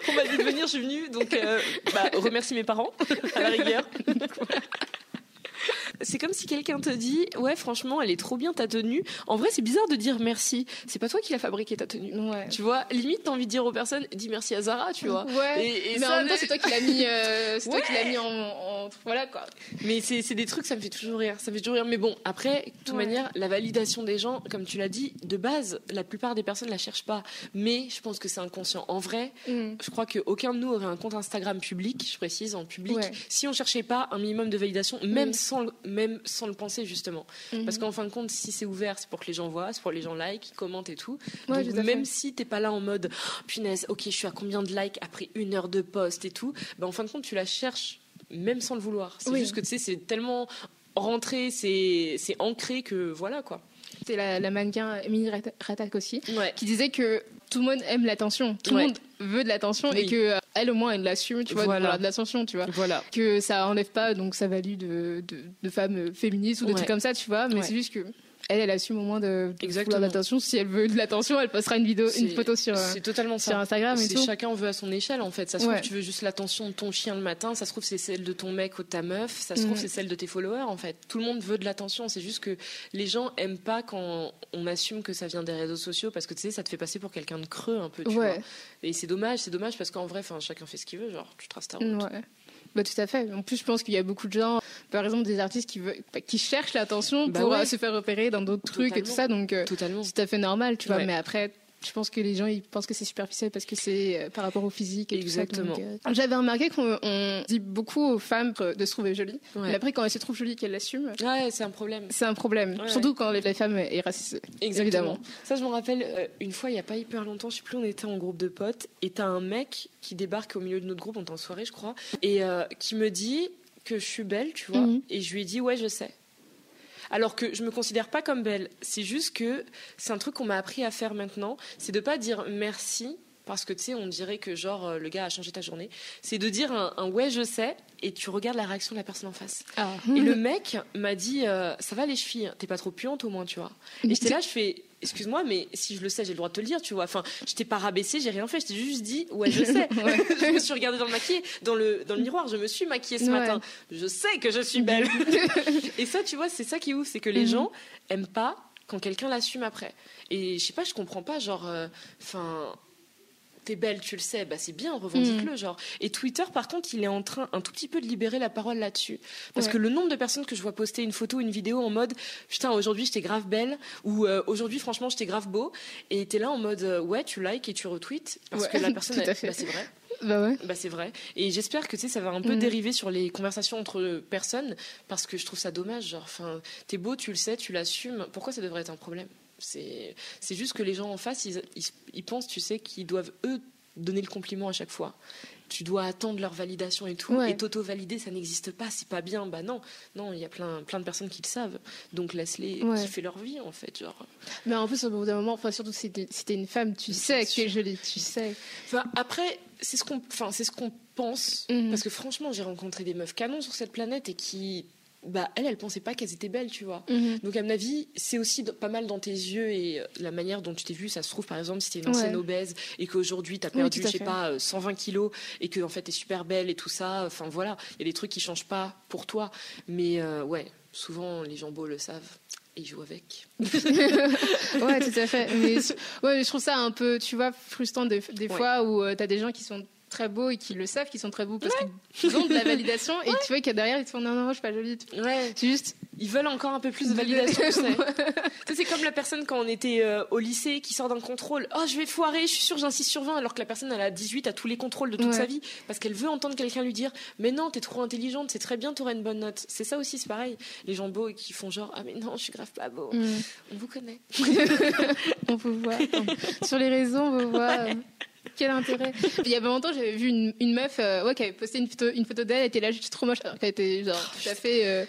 On m'a dit de venir, je suis venue. Donc, euh, bah, remercie mes parents, à la rigueur. C'est comme si quelqu'un te dit ouais franchement elle est trop bien ta tenue. En vrai c'est bizarre de dire merci. C'est pas toi qui l'as fabriqué ta tenue. Tu vois limite t'as envie de dire aux personnes dis merci à Zara tu vois. Ouais. mais en même temps c'est toi qui l'as mis euh, c'est toi qui l'as mis en, voilà quoi. Mais c'est des trucs ça me fait toujours rire ça fait toujours rire. Mais bon après de toute manière la validation des gens comme tu l'as dit de base la plupart des personnes la cherchent pas. Mais je pense que c'est inconscient. En vrai mm. je crois qu'aucun de nous aurait un compte Instagram public je précise en public si on cherchait pas un minimum de validation même mm. sans même sans le penser justement. Mhm. Parce qu'en fin de compte, si c'est ouvert, c'est pour que les gens voient, c'est pour que les gens like, commentent et tout. Donc, même si t'es pas là en mode oh, punaise, ok, je suis à combien de likes après une heure de post et tout, ben, en fin de compte, tu la cherches même sans le vouloir. C'est juste que tu sais, c'est tellement rentré, c'est ancré que voilà quoi. C'est la, la, mannequin Emily Ratak aussi, qui disait que tout le monde aime l'attention, tout le monde veut de l'attention et que euh, elle au moins elle l'assume, tu vois, de, l'attention, tu vois. Voilà. Que ça enlève pas donc sa value de, de, de femme féministe ou de trucs comme ça, tu vois. Mais c'est juste que elle, elle assume au moins de, de l'attention. Si elle veut de l'attention, elle postera une vidéo, une photo sur, totalement sur Instagram et tout. Chacun veut à son échelle, en fait. Ça se trouve, tu veux juste l'attention de ton chien le matin. Ça se trouve, c'est celle de ton mec ou de ta meuf. Ça se trouve, c'est celle de tes followers, en fait. Tout le monde veut de l'attention. C'est juste que les gens aiment pas quand on assume que ça vient des réseaux sociaux parce que tu sais, ça te fait passer pour quelqu'un de creux un peu, tu vois. Et c'est dommage, c'est dommage parce qu'en vrai, enfin, chacun fait ce qu'il veut. Genre, tu traces ta route. Bah, tout à fait. En plus, je pense qu'il y a beaucoup de gens, par exemple, des artistes qui, veulent, qui cherchent l'attention bah pour euh, se faire repérer dans d'autres trucs et tout ça. Donc, euh, c'est tout à fait normal, tu vois. Mais après, je pense que les gens ils pensent que c'est superficiel parce que c'est euh, par rapport au physique et Exactement. ça. J'avais remarqué qu'on dit beaucoup aux femmes de se trouver jolies. Mais après, quand elles se trouvent jolies qu'elles l'assument. Ouais, c'est un problème. C'est un problème. Surtout quand les, femmes est racistes. Évidemment. Ça, je me rappelle, euh, une fois, il n'y a pas hyper longtemps, je sais plus, on était en groupe de potes et t'as un mec qui débarque au milieu de notre groupe, on était en soirée, je crois, et euh, qui me dit que je suis belle, tu vois. Mhm. Et je lui ai dit, ouais, je sais alors que je me considère pas comme belle. C'est juste que c'est un truc qu'on m'a appris à faire maintenant, c'est de pas dire merci parce que tu sais, on dirait que genre euh, le gars a changé ta journée. C'est de dire un, ouais, je sais, et tu regardes la réaction de la personne en face. Ah. Et le mec m'a dit, euh, ça va les chevilles, t'es pas trop puante au moins, tu vois. Et j'étais là, je fais, excuse-moi, mais si je le sais, j'ai le droit de te le dire, tu vois. Enfin, je t'ai pas rabaissé, j'ai rien fait, je t'ai juste dit, ouais, je sais. je me suis regardée dans le dans le, dans le miroir, je me suis maquillée ce matin. Je sais que je suis belle. et ça, tu vois, c'est ça qui est ouf, c'est que les mhm. gens aiment pas quand quelqu'un l'assume après. Et je sais pas, je comprends pas, genre, euh, enfin t'es belle, tu le sais, bah c'est bien, revendique-le, mm. genre. Et Twitter, par contre, il est en train un tout petit peu de libérer la parole là-dessus. Parce que le nombre de personnes que je vois poster une photo, une vidéo en mode, putain, aujourd'hui j'étais grave belle, ou euh, aujourd'hui franchement j'étais grave beau, et t'es là en mode, euh, ouais, tu likes et tu retweets, parce que la personne, bah, c'est vrai. Bah ouais. Bah c'est vrai. Et j'espère que tu sais, ça va un peu mm. dériver sur les conversations entre personnes parce que je trouve ça dommage. Genre, enfin, t'es beau, tu le sais, tu l'assumes. Pourquoi ça devrait être un problème? C'est juste que les gens en face, ils, ils pensent, tu sais, qu'ils doivent eux donner le compliment à chaque fois tu dois attendre leur validation et tout. Et t'auto-valider, ça n'existe pas, c'est pas bien. Bah non, non, il y a plein, plein de personnes qui le savent. Donc laisse-les kiffer leur vie, en fait. Genre. Mais en plus, au bout d'un moment, enfin, surtout si t'es, si une femme, tu sais que je jolie, tu sais. Enfin, après, c'est ce qu'on, enfin, ce qu'on pense. Mhm. Parce que franchement, j'ai rencontré des meufs canons sur cette planète et qui bah elle, elle pensait pas qu'elles étaient belles, tu vois. Mhm. Donc à mon avis, c'est aussi pas mal dans tes yeux et euh, la manière dont tu t'es vue. Ça se trouve par exemple si t'es une ancienne obèse et qu'aujourd'hui t'as perdu, je sais pas, 120 euh, kilos et que en fait t'es super belle et tout ça. Enfin voilà, il y a des trucs qui changent pas pour toi. Mais euh, ouais, souvent les gens beaux le savent et ils jouent avec. ouais, tout à fait. Mais ouais, je trouve ça un peu, tu vois, frustrant des, fois où tu t'as des gens qui sont très beaux et qui le savent qu'ils sont très beaux parce qu'ils ont de la validation et tu vois que derrière ils te font non non je suis pas jolie ouais. C'est juste ils veulent encore un peu plus de validation tu c'est comme la personne quand on était euh, au lycée qui sort d'un contrôle. Oh je vais foirer je suis sûre 6 sur 20 alors que la personne elle a 18 à tous les contrôles de toute sa vie parce qu'elle veut entendre quelqu'un lui dire mais non t'es trop intelligente c'est très bien t'auras une bonne note c'est ça aussi c'est pareil. Les gens beaux qui font genre ah mais non je suis grave pas beau. Mm. on vous connaît. On vous voit. Sur les réseaux on vous voit. Quel intérêt. Il y a pas longtemps, j'avais vu une, une meuf euh, ouais, qui avait posté une photo, une photo d'elle, elle était là juste trop moche, alors qu'elle était genre tout à fait euh,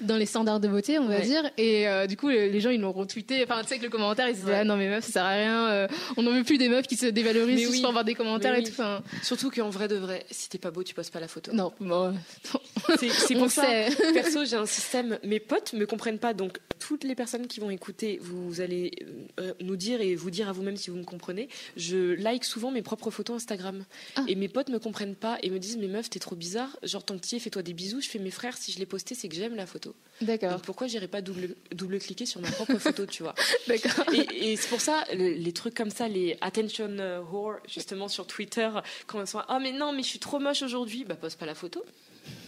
dans les standards de beauté, on va dire. Et euh, du coup, les gens, ils l'ont retweeté. Enfin, tu sais que le commentaire, ils disaient ah non mais meuf, ça sert à rien. Euh, on n'en veut plus des meufs qui se dévalorisent juste pour avoir des commentaires et tout. Enfin, Surtout qu'en vrai de vrai, si t'es pas beau, tu poses pas la photo. Non, bon, c'est pour ça. Perso, j'ai un système. Mes potes me comprennent pas, donc toutes les personnes qui vont écouter, vous allez euh, nous dire et vous dire à vous-même si vous me comprenez. Je like souvent mes propres photos Instagram. Ah. Et mes potes me comprennent pas et me disent mais meuf, t'es trop bizarre. Genre ton petit, fais-toi des bisous. Je fais mes frères, si je l'ai posté, c'est que j'aime la photo. D'accord. pourquoi j'irais pas double, double cliquer sur ma propre photo, tu vois D'accord. Et, c'est pour ça, les, trucs comme ça, les attention euh, whore, justement sur Twitter, quand ils sont ah mais non, mais je suis trop moche aujourd'hui, bah pose pas la photo.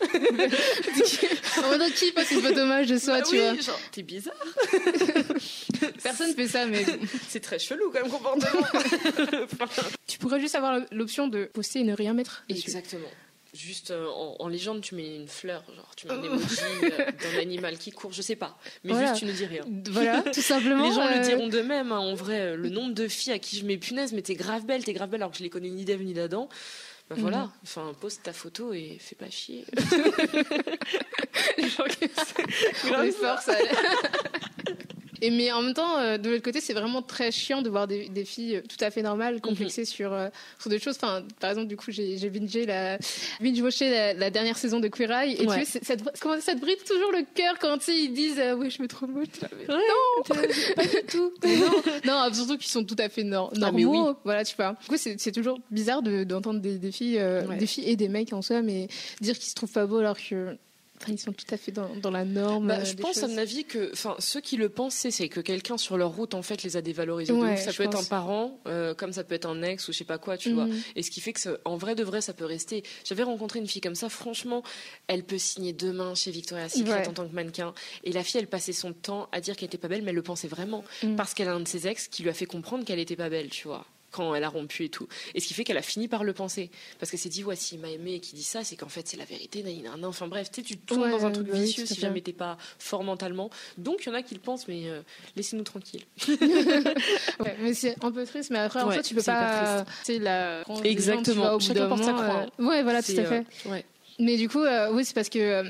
en mode qui poste une photo moche de soi, bah tu oui, vois genre, t'es bizarre. Personne fait ça, mais c'est très chelou comme comportement. tu pourrais juste avoir l'option de poster et ne rien mettre. Exactement. Juste euh, en, légende, tu mets une fleur, genre tu mets un emoji euh, d'un animal qui court, je sais pas. Mais juste tu ne dis rien. Voilà, tout simplement. Les gens le euh, diront d'eux-mêmes. Hein, en vrai, le nombre de filles à qui je mets punaise, mais t'es grave belle, t'es grave belle, alors que je les connais ni d'Ève ni d'Adam. Ben voilà, enfin, pose ta photo et fais pas chier. les gens qui... et mais en même temps, euh, de l'autre côté, c'est vraiment très chiant de voir des, des filles euh, tout à fait normales mhm. complexées sur euh, sur des choses. Enfin, par exemple, du coup, j'ai bingé la binge watché la, la, dernière saison de Queer Eye et tu sais, ça, comment ça te brise toujours le cœur quand ils disent oui, je me trouve moche. non, pas du tout. non, non, surtout qu'ils sont tout à fait nor ah, normaux. Voilà, tu vois. Du coup, c'est toujours bizarre d'entendre des, des filles, des filles et des mecs en soi, mais dire qu'ils se trouvent pas beaux alors que ils sont tout à fait dans, dans la norme. Bah, je pense, à mon avis, que enfin, ceux qui le pensent, c'est que quelqu'un sur leur route, en fait, les a dévalorisés. ça peut être un parent, euh, comme ça peut être un ex ou je sais pas quoi, tu vois. Mhm. Et ce qui fait que, en vrai de vrai, ça peut rester. J'avais rencontré une fille comme ça, franchement, elle peut signer demain chez Victoria's Secret en tant que mannequin. Et la fille, elle passait son temps à dire qu'elle était pas belle, mais elle le pensait vraiment. Mhm. Parce qu'elle a un de ses ex qui lui a fait comprendre qu'elle était pas belle, tu vois quand elle a rompu et tout. Et ce qui fait qu'elle a fini par le penser. Parce qu'elle s'est dit, voici, il m'a aimé et qui dit ça, c'est qu'en fait, c'est la vérité. Enfin bref, tu tombes dans un truc vicieux si jamais t'es pas fort mentalement. Donc, il y en a qui le pensent, mais euh, laissez-nous tranquilles. ouais, mais c'est un peu triste, mais après, en fait, tu peux pas. C'est la. Exactement. Chacun porte sa croix. Euh, ouais, voilà, tout à fait. Euh, ouais. Mais du coup, oui, c'est parce que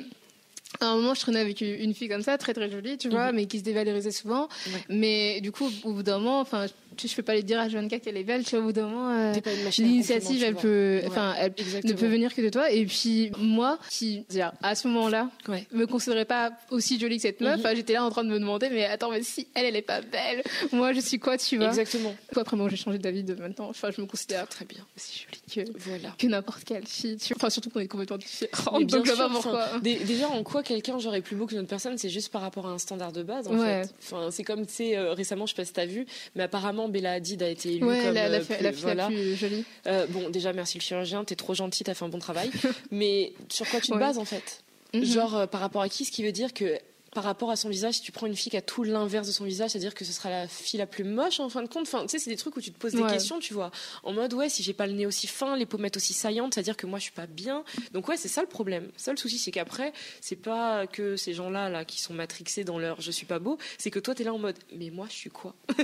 à un moment, je traînais avec une fille comme ça, très très jolie, tu vois, mhm. mais qui se dévalorisait souvent. Mais du coup, au bout d'un moment, enfin, je peux pas lui dire à Joanka qu'elle est belle, tu vois, au bout d'un moment, euh, l'initiative, elle peut, enfin, elle ne peut venir que de toi. Et puis, moi, qui, à ce moment-là, me considérais pas aussi jolie que cette meuf, mhm. j'étais là en train de me demander, mais attends, mais si elle, elle est pas belle, moi, je suis quoi, tu vois? Exactement. Après, moi, j'ai changé d'avis de maintenant. Enfin, je me considère très bien, aussi jolie que, voilà. que n'importe quelle fille, tu vois. Enfin, surtout qu'on est complètement différentes. Donc, je sais pourquoi. Déjà, en quoi quelqu'un j'aurais plus beau que une autre personne, c'est juste par rapport à un standard de base, en fait. Enfin, c'est comme, tu sais, euh, récemment, je sais pas si t'as vu, mais apparemment, Bella Hadid a été élue comme la, la, plus, la, plus jolie. Euh, bon, déjà, merci le chirurgien, t'es trop gentil, t'as fait un bon travail. mais sur quoi tu te bases, en fait? Mhm. Genre, euh, par rapport à qui Ce qui veut dire que par rapport à son visage, si tu prends une fille qui a tout l'inverse de son visage, c'est-à-dire que ce sera la fille la plus moche en fin de compte. Enfin, tu sais, c'est des trucs où tu te poses des questions, tu vois. En mode, ouais, si j'ai pas le nez aussi fin, les pommettes aussi saillantes, c'est-à-dire que moi je suis pas bien. Donc ouais, c'est ça le problème. Le seul souci, c'est qu'après, c'est pas que ces gens-là là qui sont matrixés dans leur je suis pas beau, c'est que toi tu es là en mode mais moi je suis quoi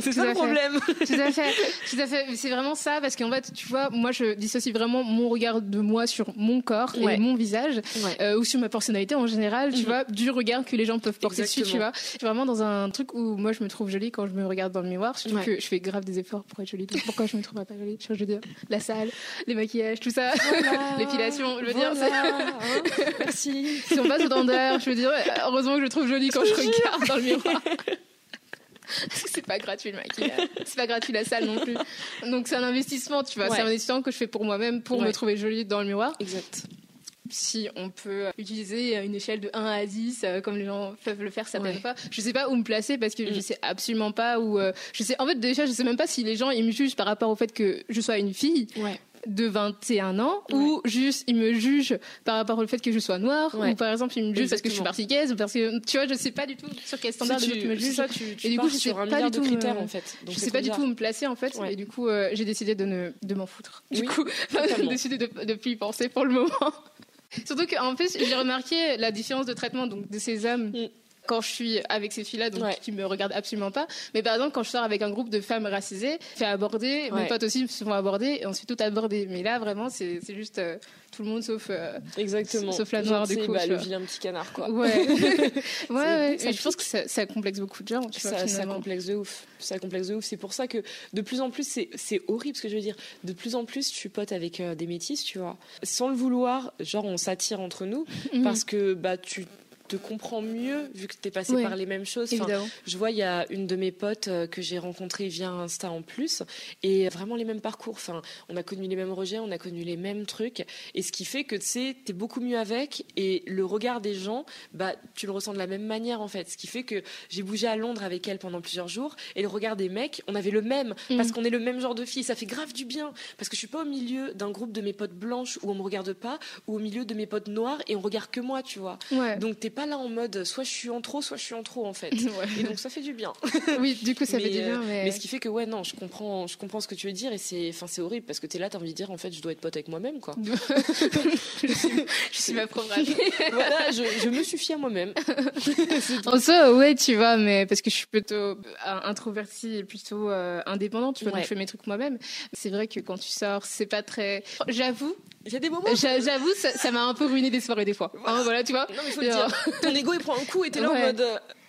C'est ça le problème. Tout à fait. Tout à fait. C'est vraiment ça parce qu'en fait, tu vois, moi je dissocie vraiment mon regard de moi sur mon corps et mon visage euh, ou sur ma personnalité en général, tu mhm. vois, du regard que les gens peuvent porter dessus, tu vois. Vraiment dans un truc où moi je me trouve jolie quand je me regarde dans le miroir, surtout que je fais grave des efforts pour être jolie. pourquoi je me trouve pas jolie Je veux dire, la salle, les maquillages, tout ça, l'épilation, je veux dire. Hein. Merci. Si on passe au dentaire, je veux dire, heureusement que je trouve jolie quand je regarde dans le miroir. c'est pas gratuit le maquillage. C'est pas gratuit la salle non plus. Donc c'est un investissement, tu vois. C'est un investissement que je fais pour moi-même pour me trouver jolie dans le miroir. Exact. Si on peut utiliser une échelle de 1 à 10, euh, comme les gens peuvent le faire certaines fois, je sais pas où me placer parce que je mm. sais absolument pas où. Euh, je sais, en fait, déjà, je sais même pas si les gens ils me jugent par rapport au fait que je sois une fille. Ouais. de 21 ans ou juste il me juge par rapport au fait que je sois noire ou par exemple il me juge parce que je suis martiniquaise ou parce que tu vois je sais pas du tout sur quel standard de me juge. et du coup je sais pas du tout critères, en fait. Je sais pas du tout où me placer en fait. Et du coup euh, j'ai décidé de ne de m'en foutre. Du coup j'ai décidé de ne plus y penser pour le moment surtout qu'en plus j'ai remarqué la différence de traitement donc de ces hommes mm quand je suis avec ces filles-là, donc qui me regardent absolument pas. Mais par exemple, quand je sors avec un groupe de femmes racisées, fait aborder, mes potes aussi se font aborder, et ensuite tout aborder. Mais là, vraiment, c'est juste euh, tout le monde sauf euh, exactement, sauf la noire du coup. Bah, le vilain petit canard, quoi. Ouais, ouais, ouais. je pense que ça, ça, complexe beaucoup de gens. Tu ça, ça complexe de ouf. Ça complexe de ouf. C'est pour ça que de plus en plus, c'est horrible ce que je veux dire. De plus en plus, je suis pote avec euh, des métis, tu vois. Sans le vouloir, genre on s'attire entre nous mhm. parce que bah tu te comprends mieux vu que tu es passé par les mêmes choses. je vois, il y a une de mes potes euh, que j'ai rencontrée via Insta en plus, et vraiment les mêmes parcours. Enfin, on a connu les mêmes rejets, on a connu les mêmes trucs, et ce qui fait que tu sais, es beaucoup mieux avec, et le regard des gens, bah, tu le ressens de la même manière en fait. Ce qui fait que j'ai bougé à Londres avec elle pendant plusieurs jours, et le regard des mecs, on avait le même, mm. parce qu'on est le même genre de filles. Ça fait grave du bien, parce que je suis pas au milieu d'un groupe de mes potes blanches où on me regarde pas, ou au milieu de mes potes noirs et on regarde que moi, tu vois. Donc t'es pas là en mode soit je suis en trop, soit je suis en trop en fait. Et donc ça fait du bien. oui, du coup ça fait du bien. Euh, mais... ce qui fait que ouais non, je comprends, je comprends ce que tu veux dire et c'est, enfin c'est horrible parce que t'es là, t'as envie de dire en fait je dois être pote avec moi-même quoi. je, suis, ma propre amie. voilà, je, me suffis à moi-même. en soi ouais tu vois, mais parce que je suis plutôt euh, introvertie et plutôt euh, indépendante, tu vois, donc je fais mes trucs moi-même. C'est vrai que quand tu sors, c'est pas très. J'avoue, j'ai des moments. J'avoue, ça m'a un peu ruiné des soirées des fois. Hein, voilà, tu vois. Non, mais faut le dire. Ton ego, il prend un coup et t'es là en mode.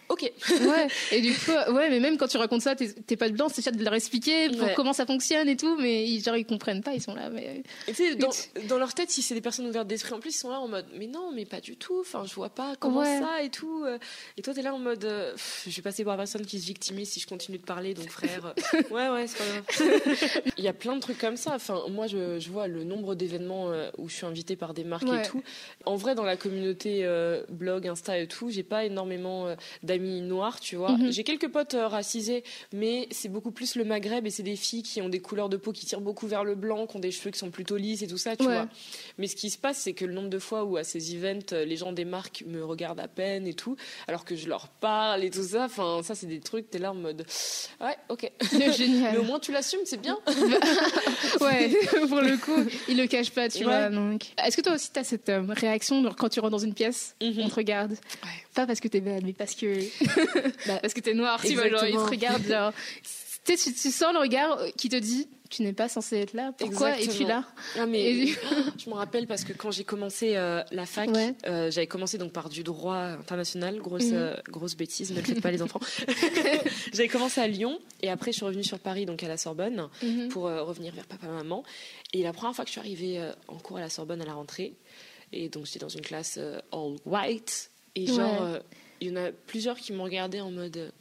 Euh, Ok. ouais. Et du coup, ouais, mais même quand tu racontes ça, t'es pas dedans, c'est de leur expliquer comment ça fonctionne et tout, mais genre ils comprennent pas, ils sont là. Mais tu sais, dans, dans, leur tête, si c'est des personnes ouvertes d'esprit en plus, ils sont là en mode, mais non, mais pas du tout. Enfin, je vois pas comment ça et tout. Euh. Et toi, t'es là en mode, euh, je vais passer par la personne qui se victimise si je continue de parler, donc frère. Euh, ouais, ouais, c'est pas grave. Il y a plein de trucs comme ça. Enfin, moi, je, je vois le nombre d'événements où je suis invitée par des marques et tout. En vrai, dans la communauté blog, Insta et tout, j'ai pas énormément d'amis amis noirs, tu vois. Mhm. J'ai quelques potes euh, racisés, mais c'est beaucoup plus le Maghreb et c'est des filles qui ont des couleurs de peau qui tirent beaucoup vers le blanc, qui ont des cheveux qui sont plutôt lisses et tout ça, tu vois. Mais ce qui se passe, c'est que le nombre de fois où à ces events, euh, les gens des marques me regardent à peine et tout, alors que je leur parle et tout ça, enfin, ça, c'est des trucs, t'es là en mode, ouais, ok. Génial. mais au moins, tu l'assumes, c'est bien. ouais, pour le coup, il le cache pas, tu vois. Donc, est-ce que toi aussi, t'as cette euh, réaction quand tu rentres dans une pièce, mhm. on te regarde? Pas parce que t'es belle, mais parce que bah, parce que t'es noir, tu vois, genre, ils te regardent, genre, tu, tu, sens le regard qui te dit tu n'es pas censé être là. Pourquoi es-tu là? Ah, mais Je me rappelle parce que quand j'ai commencé euh, la fac, euh, j'avais commencé donc par du droit international, grosse, mhm. euh, grosse bêtise, ne le faites pas les enfants. j'avais commencé à Lyon et après je suis revenue sur Paris, donc à la Sorbonne, mhm. pour revenir vers papa-maman. Et la première fois que je suis arrivée en cours à la Sorbonne à la rentrée, et donc j'étais dans une classe all white, et genre il y en a plusieurs qui m'ont regardé en mode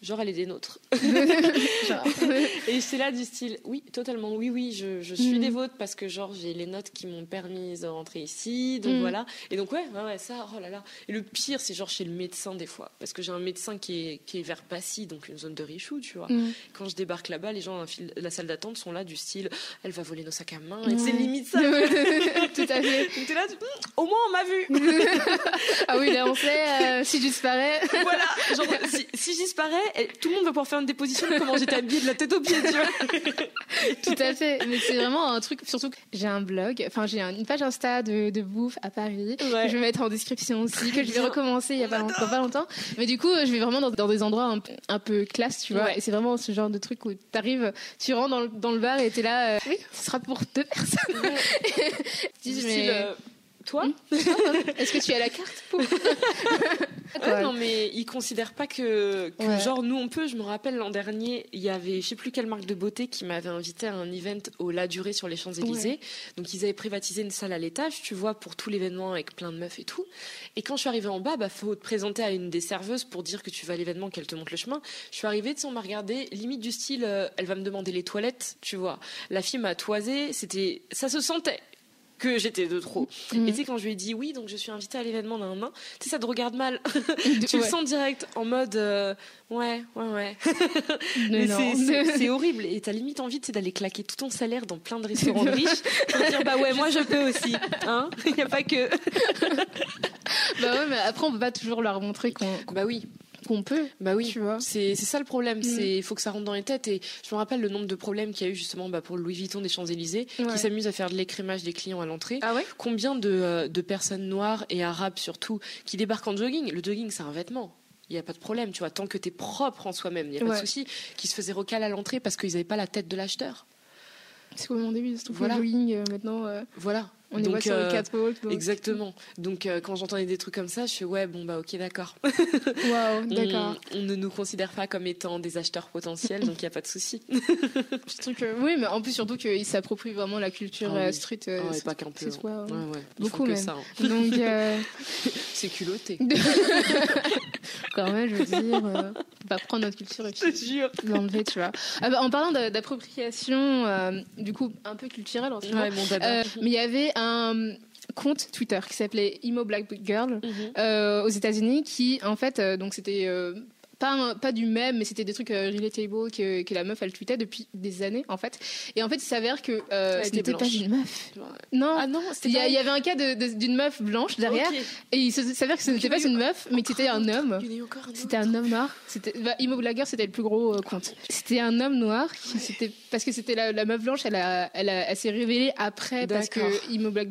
genre elle est des nôtres. et c'est là du style, oui, totalement, oui, oui, je, je suis mm. des vôtres parce que genre j'ai les notes qui m'ont permis de rentrer ici, donc mm. voilà. Et donc ouais, ouais, ça, oh là là. Et le pire, c'est genre chez le médecin des fois, parce que j'ai un médecin qui est, qui est vers Passy, donc une zone de Richou, tu vois. Mm. Quand je débarque là-bas, les gens dans la salle d'attente sont là du style, elle va voler nos sacs à main, et c'est limite ça. Tout à fait. Donc là, au moins on m'a vu. ah oui, là on sait, euh, si je disparais. voilà, genre si, si je disparais, tout le monde va pouvoir faire une déposition de comment j'étais habillée de la tête aux pieds, tu vois. Tout à fait. Mais c'est vraiment un truc, surtout que j'ai un blog, enfin j'ai une page Insta de, de bouffe à Paris, que je vais mettre en description aussi, que je vais recommencer il y a pas longtemps, pas longtemps. Mais du coup, je vais vraiment dans, dans des endroits un, un, peu classe, tu vois. Et c'est vraiment ce genre de truc où t'arrives, tu rentres dans le, dans le bar et t'es là, euh, oui, ce sera pour deux personnes. Ouais. dis, mais... Euh, toi hmm Est-ce que tu as la carte pour Non, mais ils considèrent pas que, genre nous on peut. Je me rappelle l'an dernier, il y avait je sais plus quelle marque de beauté qui m'avait invité à un event au La Durée sur les Champs Élysées. Donc ils avaient privatisé une salle à l'étage, tu vois, pour tout l'événement avec plein de meufs et tout. Et quand je suis arrivée en bas, bah faut te présenter à une des serveuses pour dire que tu vas à l'événement, qu'elle te montre le chemin. Je suis arrivée, tu sais, on m'a regardé, limite du style, euh, elle va me demander les toilettes, tu vois. La fille m'a toisé, c'était, ça se sentait que j'étais de trop. Mm. Et tu sais, quand je lui ai dit oui, donc je suis invitée à l'événement d'un nain, tu sais, ça te regarde mal. tu le sens direct en mode euh, ouais, ouais, ouais. c'est horrible. Et t'as limite envie d'aller claquer tout ton salaire dans plein de restaurants de riches pour dire bah ouais, moi je peux aussi. Hein Il n'y a pas que. bah ouais, mais après on peut pas toujours leur montrer qu'on. Bah oui qu'on peut. Bah oui, tu vois. C'est ça le problème. Mm. C'est il faut que ça rentre dans les têtes. Et je me rappelle le nombre de problèmes qu'il y a eu justement bah, pour Louis Vuitton des Champs Élysées, qui s'amuse à faire de l'écrémage des clients à l'entrée. Ah ouais? Combien de, euh, de personnes noires et arabes surtout qui débarquent en jogging? Le jogging, c'est un vêtement il n'y a pas de problème, tu vois, tant que tu es propre en soi-même, il n'y a pas de souci, qui se faisaient recaler à l'entrée parce qu'ils n'avaient pas la tête de l'acheteur. C'est comme mon début, c'est voilà. le jogging euh, maintenant. Euh. Voilà. On est sur euh, le Exactement. Donc euh, quand j'entendais des trucs comme ça, je fais ouais bon bah ok d'accord. Waouh d'accord. On, ne nous considère pas comme étant des acheteurs potentiels donc il y a pas de souci. oui mais en plus surtout qu'ils s'approprient vraiment la culture ah street. Euh, ah pas qu'un peu. Hein. Ouais, ouais. Beaucoup même. Ça, hein. Donc c'est culotté. Quand même je veux dire, on va prendre notre culture et puis l'enlever tu vois. Ah, bah, en parlant d'appropriation du coup un peu culturelle en ouais, bon, mais il y avait un compte Twitter qui s'appelait Emo Black Girl mhm. euh, aux États-Unis qui en fait euh, donc c'était euh, pas, pas du même, mais c'était des trucs euh, relatable que, que la meuf elle tweetait depuis des années en fait. Et en fait, il s'avère que euh, c'était pas une meuf. Non, ah non, il y, y, avait un cas d'une meuf blanche derrière, et il s'avère que ce n'était pas une meuf, mais que c'était un homme. C'était un homme noir. C'était bah, Imo Blagger, c'était le plus gros euh, compte. C'était un homme noir qui c'était parce que c'était la, la, meuf blanche, elle a, elle, a, elle s'est révélée après parce que Imo fait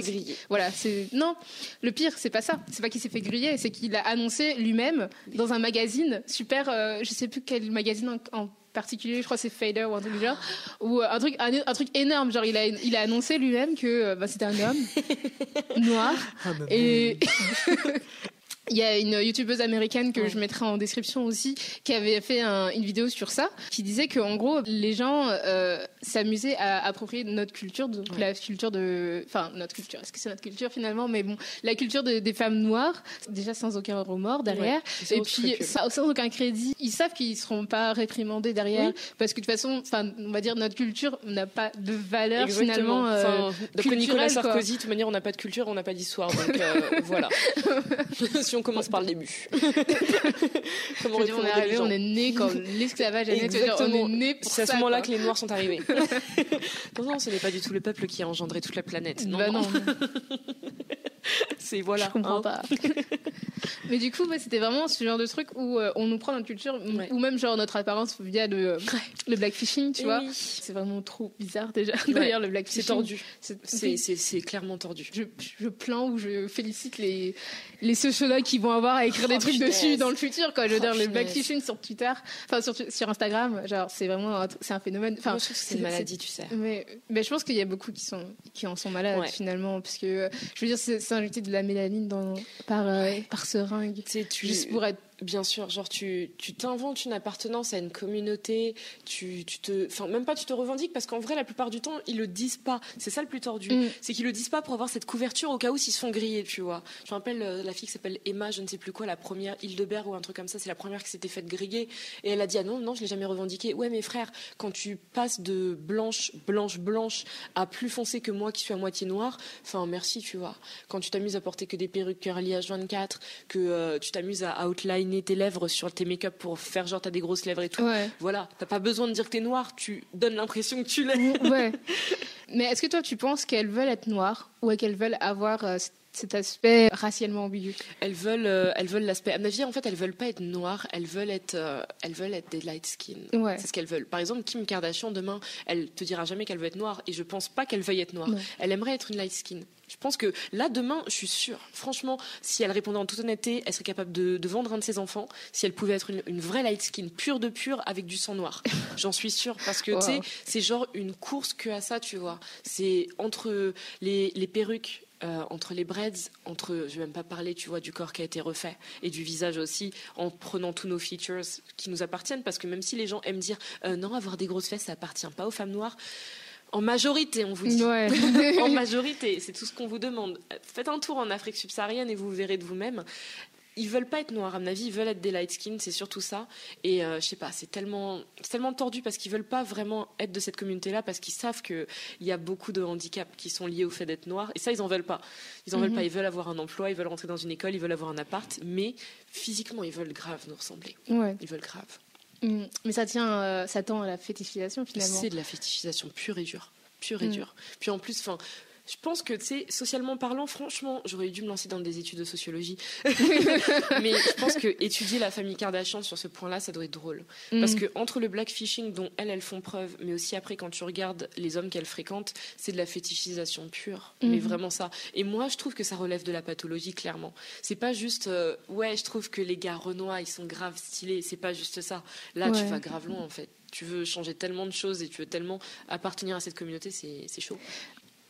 griller. Voilà, c'est non. Le pire, c'est pas ça. C'est pas qu'il s'est fait griller, c'est qu'il a annoncé lui-même dans un magazine magazine super, euh, je sais plus quel magazine en, particulier, je crois c'est Fader ou un truc du genre, ou euh, un truc, un, truc énorme, genre il a, il a annoncé lui-même que euh, bah, c'était un homme noir ah, et Il y a une youtubeuse américaine que je mettrai en description aussi qui avait fait une vidéo sur ça, qui disait que en gros les gens euh, s'amusaient à approprier notre culture, donc la culture de, enfin notre culture. Est-ce que c'est notre culture finalement? Mais bon, la culture des femmes noires, déjà sans aucun remords derrière, et puis sans, aucun crédit. Ils savent qu'ils seront pas réprimandés derrière parce que de toute façon, enfin on va dire notre culture n'a pas de valeur finalement. Euh, Nicolas Sarkozy, de toute manière, on n'a pas de culture, on n'a pas d'histoire, donc euh, voilà. on commence par le début. Comment on est arrivé, on est né quand l'esclavage né C'est à ce moment-là que les Noirs sont arrivés. non, non, ce n'est pas du tout le peuple qui a engendré toute la planète. Non, bah non. C'est voilà. Je comprends hein. pas. Mais du coup, c'était vraiment ce genre de truc où euh, on nous prend notre culture, ou même genre notre apparence via le, le blackfishing, tu vois. C'est vraiment trop bizarre déjà. D'ailleurs, le blackfishing. C'est tordu. C'est clairement tordu. Je, je plains ou je félicite les, les sociologues qui vont avoir à écrire des oh, trucs dessus dans le futur, quoi. Je veux oh, dire, le blackfishing sur Twitter, enfin sur, sur Instagram, genre, c'est vraiment un, un phénomène. Enfin, c'est une maladie, tu sais. Mais, mais je pense qu'il y a beaucoup qui sont, qui en sont malades finalement, parce que je veux dire, c'est un de la mélanine dans, par, par seringue. Tu, juste pour être Bien sûr, genre tu t'inventes une appartenance à une communauté, tu, tu te, enfin même pas tu te revendiques parce qu'en vrai la plupart du temps ils le disent pas. C'est ça le plus tordu, mm. c'est qu'ils le disent pas pour avoir cette couverture au cas où s'ils se font griller, tu vois. Je me rappelle euh, la fille qui s'appelle Emma, je ne sais plus quoi, la première Hildebert ou un truc comme ça, c'est la première qui s'était faite griller et elle a dit ah non non je l'ai jamais revendiqué. Ouais mes frères, quand tu passes de blanche blanche blanche à plus foncé que moi qui suis à moitié noire, enfin merci tu vois. Quand tu t'amuses à porter que des perruques curly H24, que euh, tu t'amuses à outline tes lèvres sur tes make-up pour faire genre t'as des grosses lèvres et tout. Voilà, t'as pas besoin de dire que t'es noire, tu donnes l'impression que tu l'es. ouais. Mais est-ce que toi tu penses qu'elles veulent être noires ou qu'elles veulent avoir euh, cet aspect racialement ambigu? Elles veulent, euh, elles veulent l'aspect. À ma vie, en fait, elles veulent pas être noires. Elles veulent être, euh, elles veulent être des light skin. C'est ce qu'elles veulent. Par exemple, Kim Kardashian demain, elle te dira jamais qu'elle veut être noire, et je pense pas qu'elle veuille être noire. Elle aimerait être une light skin. Je pense que là, demain, je suis sûre, franchement, si elle répondait en toute honnêteté, elle serait capable de, vendre un de ses enfants si elle pouvait être une, vraie light skin, pure de pure, avec du sang noir. J'en suis sûre, parce que, tu sais, c'est genre une course que à ça, tu vois. C'est entre les, perruques, euh, entre les braids, entre, je vais même pas parler, tu vois, du corps qui a été refait et du visage aussi, en prenant tous nos features qui nous appartiennent, parce que même si les gens aiment dire euh, non, avoir des grosses fesses, ça appartient pas aux femmes noires, en majorité, on vous dit. en majorité, c'est tout ce qu'on vous demande. Faites un tour en Afrique subsaharienne et vous verrez de vous-même. Ils veulent pas être noirs, à mon avis, ils veulent être des light skin, c'est surtout ça. Et euh, je sais pas, c'est tellement, tellement tordu parce qu'ils veulent pas vraiment être de cette communauté-là parce qu'ils savent qu'il y a beaucoup de handicaps qui sont liés au fait d'être noir. Et ça, ils en veulent pas. Ils en veulent mhm. pas. Ils veulent avoir un emploi, ils veulent rentrer dans une école, ils veulent avoir un appart, mais physiquement, ils veulent grave nous ressembler. Ils veulent grave. Mm. Mais ça tient, euh, ça tend à la fétichisation finalement. C'est de la fétichisation pure et dure, pure et mm. dure. Puis en plus, enfin, je pense que, tu sais, socialement parlant, franchement, j'aurais dû me lancer dans des études de sociologie. mais je pense que étudier la famille Kardashian sur ce point-là, ça doit être drôle. Mm. Parce que entre le blackfishing dont elles, elles font preuve, mais aussi après, quand tu regardes les hommes qu'elles fréquentent, c'est de la fétichisation pure. Mais mm. vraiment ça. Et moi, je trouve que ça relève de la pathologie, clairement. C'est pas juste, euh, ouais, je trouve que les gars Renoir, ils sont grave stylés. C'est pas juste ça. Là, tu vas grave loin, en fait tu veux changer tellement de choses et tu veux tellement appartenir à cette communauté, c'est chaud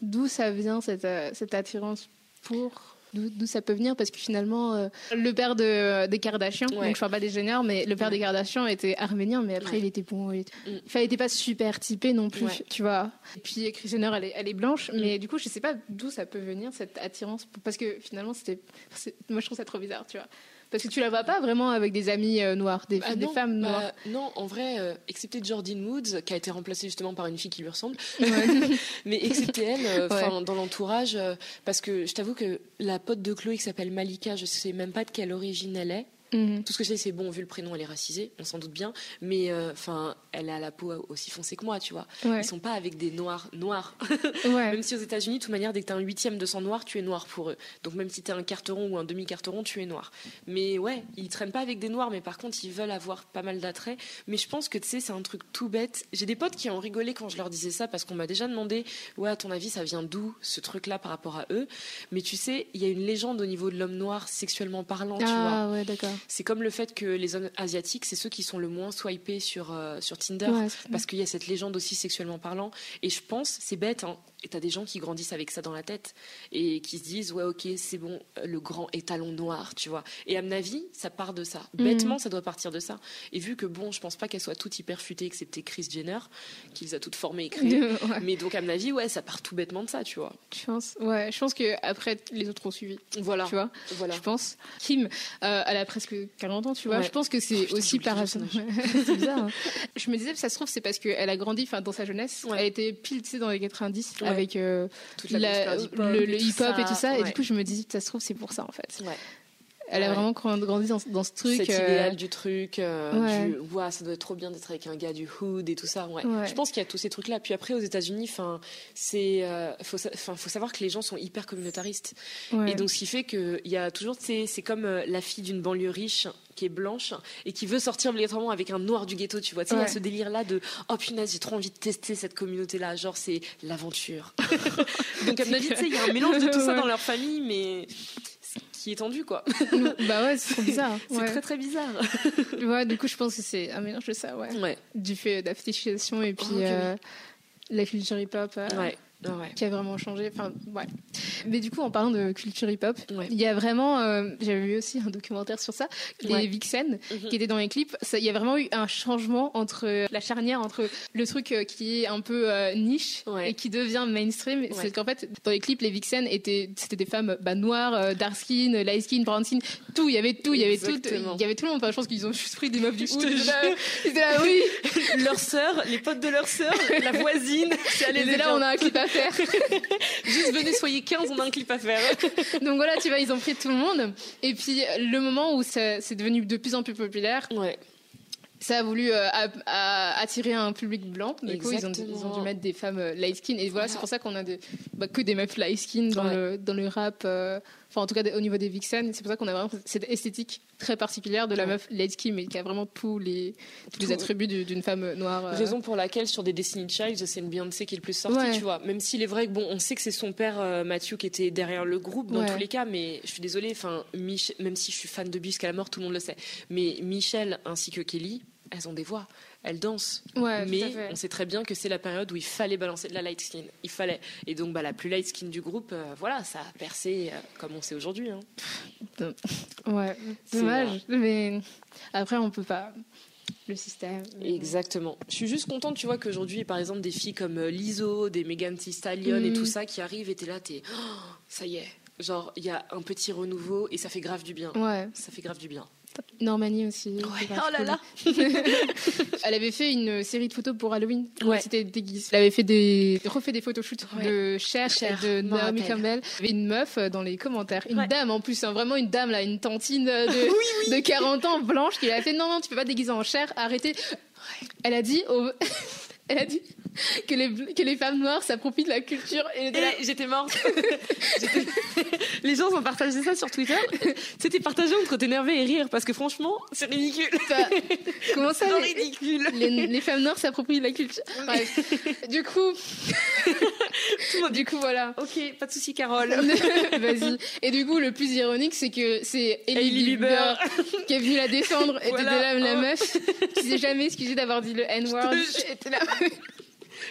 d'où ça vient cette, euh, cette attirance pour d'où ça peut venir? Parce que finalement euh, le père de des Kardashians donc je parle pas des Jenner mais le père des Kardashians était arménien mais après il était bon il était, mm. pas super typé non plus tu vois. Et puis Kris Jenner elle est, elle est blanche mm. mais du coup je sais pas d'où ça peut venir cette attirance parce que finalement c'était moi je trouve ça trop bizarre tu vois parce que tu la vois pas vraiment avec des amis euh, noirs, des, ah femmes bah, noires. non, en vrai, euh, excepté Jordyn Woods, qui a été remplacée justement par une fille qui lui ressemble. Mais excepté elle, euh, dans l'entourage, parce que je t'avoue que la pote de Chloé qui s'appelle Malika, je sais même pas de quelle origine elle est. Mhm. Tout ce que je sais, c'est bon, vu le prénom, elle est racisée, on s'en doute bien, mais euh, enfin, elle a la peau aussi foncée que moi, tu vois. Ouais. Ils sont pas avec des noirs noirs. Même si aux États-Unis, de toute manière, dès que tu as un huitième de sang noir, tu es noir pour eux. Donc même si tu es un carteron ou un demi-carteron, tu es noir. Mais ouais, ils traînent pas avec des noirs, mais par contre, ils veulent avoir pas mal d'attrait. Mais je pense que tu sais, c'est un truc tout bête. J'ai des potes qui ont rigolé quand je leur disais ça parce qu'on m'a déjà demandé, ouais, à ton avis, ça vient d'où ce truc-là par rapport à eux? Mais tu sais, il y a une légende au niveau de l'homme noir sexuellement parlant, tu ah, Ouais, d'accord. C'est comme le fait que les hommes asiatiques, c'est ceux qui sont le moins swipés sur, euh, sur Tinder, parce qu'il y a cette légende aussi sexuellement parlant. Et je pense, c'est bête, hein, et t'as des gens qui grandissent avec ça dans la tête et qui se disent ouais ok c'est bon le grand étalon noir tu vois. Et à mon avis ça part de ça. Mhm. Bêtement ça doit partir de ça. Et vu que bon je pense pas qu'elle soit toute hyper futée excepté Chris Jenner qui les a toutes formées et créées. Mais donc à mon avis ouais ça part tout bêtement de ça tu vois. Je pense ouais je pense que après les autres ont suivi. Voilà. Tu vois. Voilà. Je pense. Kim euh, elle a presque 40 ans tu vois. Je pense que c'est oh, aussi par c'est bizarre. Hein. Je me disais ça se trouve c'est parce qu'elle a grandi enfin dans sa jeunesse. Elle était pile dans les 90 avec euh, le, hip-hop et tout ça. Et du coup, je me dis, ça se trouve, c'est pour ça en fait. Elle a vraiment grandi dans, dans ce truc. Cet euh, idéal du truc, euh, du ouais, ça doit être trop bien d'être avec un gars du hood et tout ça. Ouais. Je pense qu'il y a tous ces trucs-là. Puis après, aux États-Unis, enfin, c'est, faut, faut savoir que les gens sont hyper communautaristes. Et donc, ce qui fait qu'il y a toujours, c'est comme la fille d'une banlieue riche qui est blanche et qui veut sortir obligatoirement avec un noir du ghetto, tu vois. Tu sais, il y a ce délire-là de oh punaise, j'ai trop envie de tester cette communauté-là. Genre, c'est l'aventure. Donc, à mon avis, tu sais, il y a un mélange de tout ça dans leur famille, mais qui est tendu, quoi. bah ouais, c'est trop bizarre. c'est très très bizarre. ouais, du coup, je pense que c'est un mélange de ça, ouais. Du fait d'affichation et puis oh, euh, la culture hip-hop. Euh, ouais. Qui a vraiment changé. Enfin, ouais. Mais du coup, en parlant de culture hip-hop, il y a vraiment, euh, j'avais vu aussi un documentaire sur ça, les Vixen mhm. qui étaient dans les clips. il y a vraiment eu un changement entre la charnière entre le truc euh, qui est un peu euh, niche et qui devient mainstream. C'est qu'en fait, dans les clips, les Vixen étaient, c'était des femmes bah, noires, dark skin, light skin, brown skin, tout. Il y avait tout. Il y avait tout. Il y avait tout le monde. Enfin, je pense qu'ils ont juste pris des meufs du hood. C'était là, oui. leur sœur, les potes de leur sœur, la voisine. C'est là, on a un clip à faire. Juste venez, soyez 15, on a un clip à faire. Donc voilà, tu vois, ils ont pris tout le monde. Et puis le moment où c'est devenu de plus en plus populaire. Ouais ça a voulu euh, attirer un public blanc. Du coup, ils ont, ils ont, dû mettre des femmes euh, light skin. Et voilà, c'est pour ça qu'on a des, bah, que des meufs light skin dans, le, dans le rap. Euh, enfin, en tout cas, au niveau des vixen. C'est pour ça qu'on a vraiment cette esthétique très particulière de la meuf light skin, mais qui a vraiment tous les, tous les attributs d'une femme noire. Raison pour laquelle, sur des Destiny Child, c'est une Beyoncé qui est le plus sortie, tu vois. Même s'il est vrai que, bon, on sait que c'est son père, Mathieu, qui était derrière le groupe dans tous les cas, mais je suis désolée, enfin, même si je suis fan de Bus à la mort, tout le monde le sait. Mais Michel ainsi que Kelly, elles ont des voix, elles dansent. mais on sait très bien que c'est la période où il fallait balancer de la light skin. Il fallait. Et donc, bah, la plus light skin du groupe, euh, voilà, ça a percé euh, comme on sait aujourd'hui. Hein. Ouais, dommage. Mais après, on peut pas. Le système. Exactement. Je suis juste contente, tu vois, qu'aujourd'hui, par exemple, des filles comme euh, Lizzo, des Megan Thee Stallion et tout mm. ça qui arrivent, et t'es là, t'es. Oh, ça y est. Genre, il y a un petit renouveau et ça fait grave du bien. Ouais. Ça fait grave du bien. Normanie aussi. Oh là là Elle avait fait une série de photos pour Halloween. Ouais. C'était déguisé. Elle avait fait des, refait des photoshoots de Cher, Cher de Naomi Campbell. Il y avait une meuf euh, dans les commentaires. Une dame en plus, hein, vraiment une dame là, une tantine de, de 40 ans blanche qui a fait non, non, tu peux pas déguiser en Cher, arrêtez. Elle a dit au... Elle a dit que les, que les femmes noires s'approprient de la culture. Et, j'étais morte. les gens ont partagé ça sur Twitter. C'était partagé entre t'énerver et rire parce que franchement, c'est ridicule. Bah, comment ça C'est ridicule. Les, femmes noires s'approprient de la culture? du coup. du coup, voilà. Ok, pas de souci, Carole. Vas-y. Et du coup, le plus ironique, c'est que c'est Ellie Bieber qui est venue la défendre. Et voilà. là, la oh. meuf qui s'est jamais excusée d'avoir dit le N-word.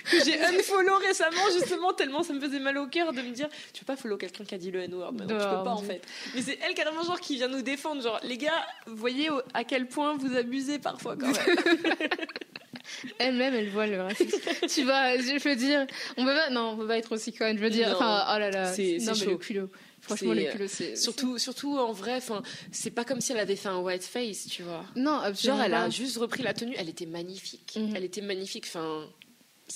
que j'ai unfollow récemment justement tellement ça me faisait mal au cœur de me dire tu peux pas follow quelqu'un qui a dit le N-word non, tu peux pas en fait. Mais c'est elle carrément genre qui vient nous défendre genre les gars voyez à quel point vous abusez parfois quand même. Elle-même elle voit le racisme. Tu vois je veux dire on peut pas non on peut pas être aussi conne je veux dire enfin oh là là c'est chaud. le culot Franchement, le culot, c'est. Surtout, surtout en vrai, c'est pas comme si elle avait fait un white face, tu vois. Non, absolument. Genre, elle a juste repris la tenue, elle était magnifique. Mhm. Elle était magnifique, enfin.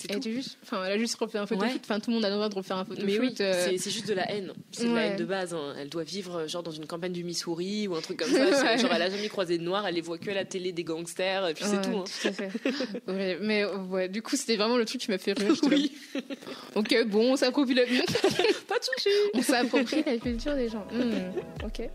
Elle, juste, enfin, elle a juste refait un photo shoot. Enfin, tout le monde a le droit de refaire un photo Mais oui, euh. c'est juste de la haine. C'est de la haine de base. Hein. Elle doit vivre euh, genre dans une campagne du Missouri ou un truc comme ça. Genre, elle a jamais croisé de noir. Elle les voit que à la télé des gangsters. Et puis c'est tout. Hein. tout à fait. mais ouais, du coup, c'était vraiment le truc qui m'a fait rire. Oui. ok, bon, on s'approprie la. Pas de soucis. On s'approprie la culture des gens. Hmm, ok.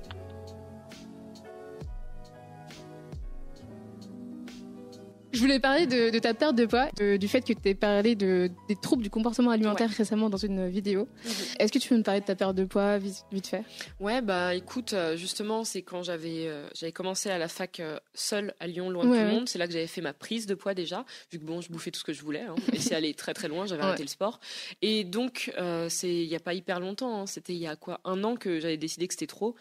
Je voulais parler de, ta perte de poids, du fait que tu aies parlé de, des troubles du comportement alimentaire récemment dans une vidéo. Mhm. Est-ce que tu peux me parler de ta perte de poids vite, fait Ouais, bah écoute, euh, justement, c'est quand j'avais euh, j'avais commencé à la fac euh, seule à Lyon, loin de tout le monde. C'est là que j'avais fait ma prise de poids déjà, vu que bon, je bouffais tout ce que je voulais. Hein, et c'est allé très très loin, j'avais arrêté le sport. Et donc, c'est il n'y a pas hyper longtemps, hein, c'était il y a quoi? Un an que j'avais décidé que c'était trop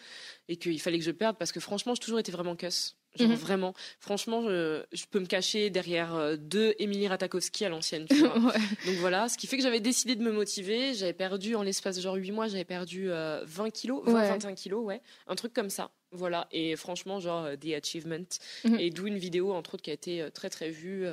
et qu'il fallait que je perde parce que franchement, j'ai toujours été vraiment cuss. Genre mhm. vraiment, franchement, je, je, peux me cacher derrière euh, deux Émilie Ratakowski à l'ancienne. Donc voilà, ce qui fait que j'avais décidé de me motiver. J'avais perdu en l'espace de genre 8 mois, j'avais perdu 20 euh, kilos, 20, 21 kilos, ouais, un truc comme ça. Voilà, et franchement, genre, euh, The Achievement. Mhm. Et d'où une vidéo, entre autres, qui a été très très vue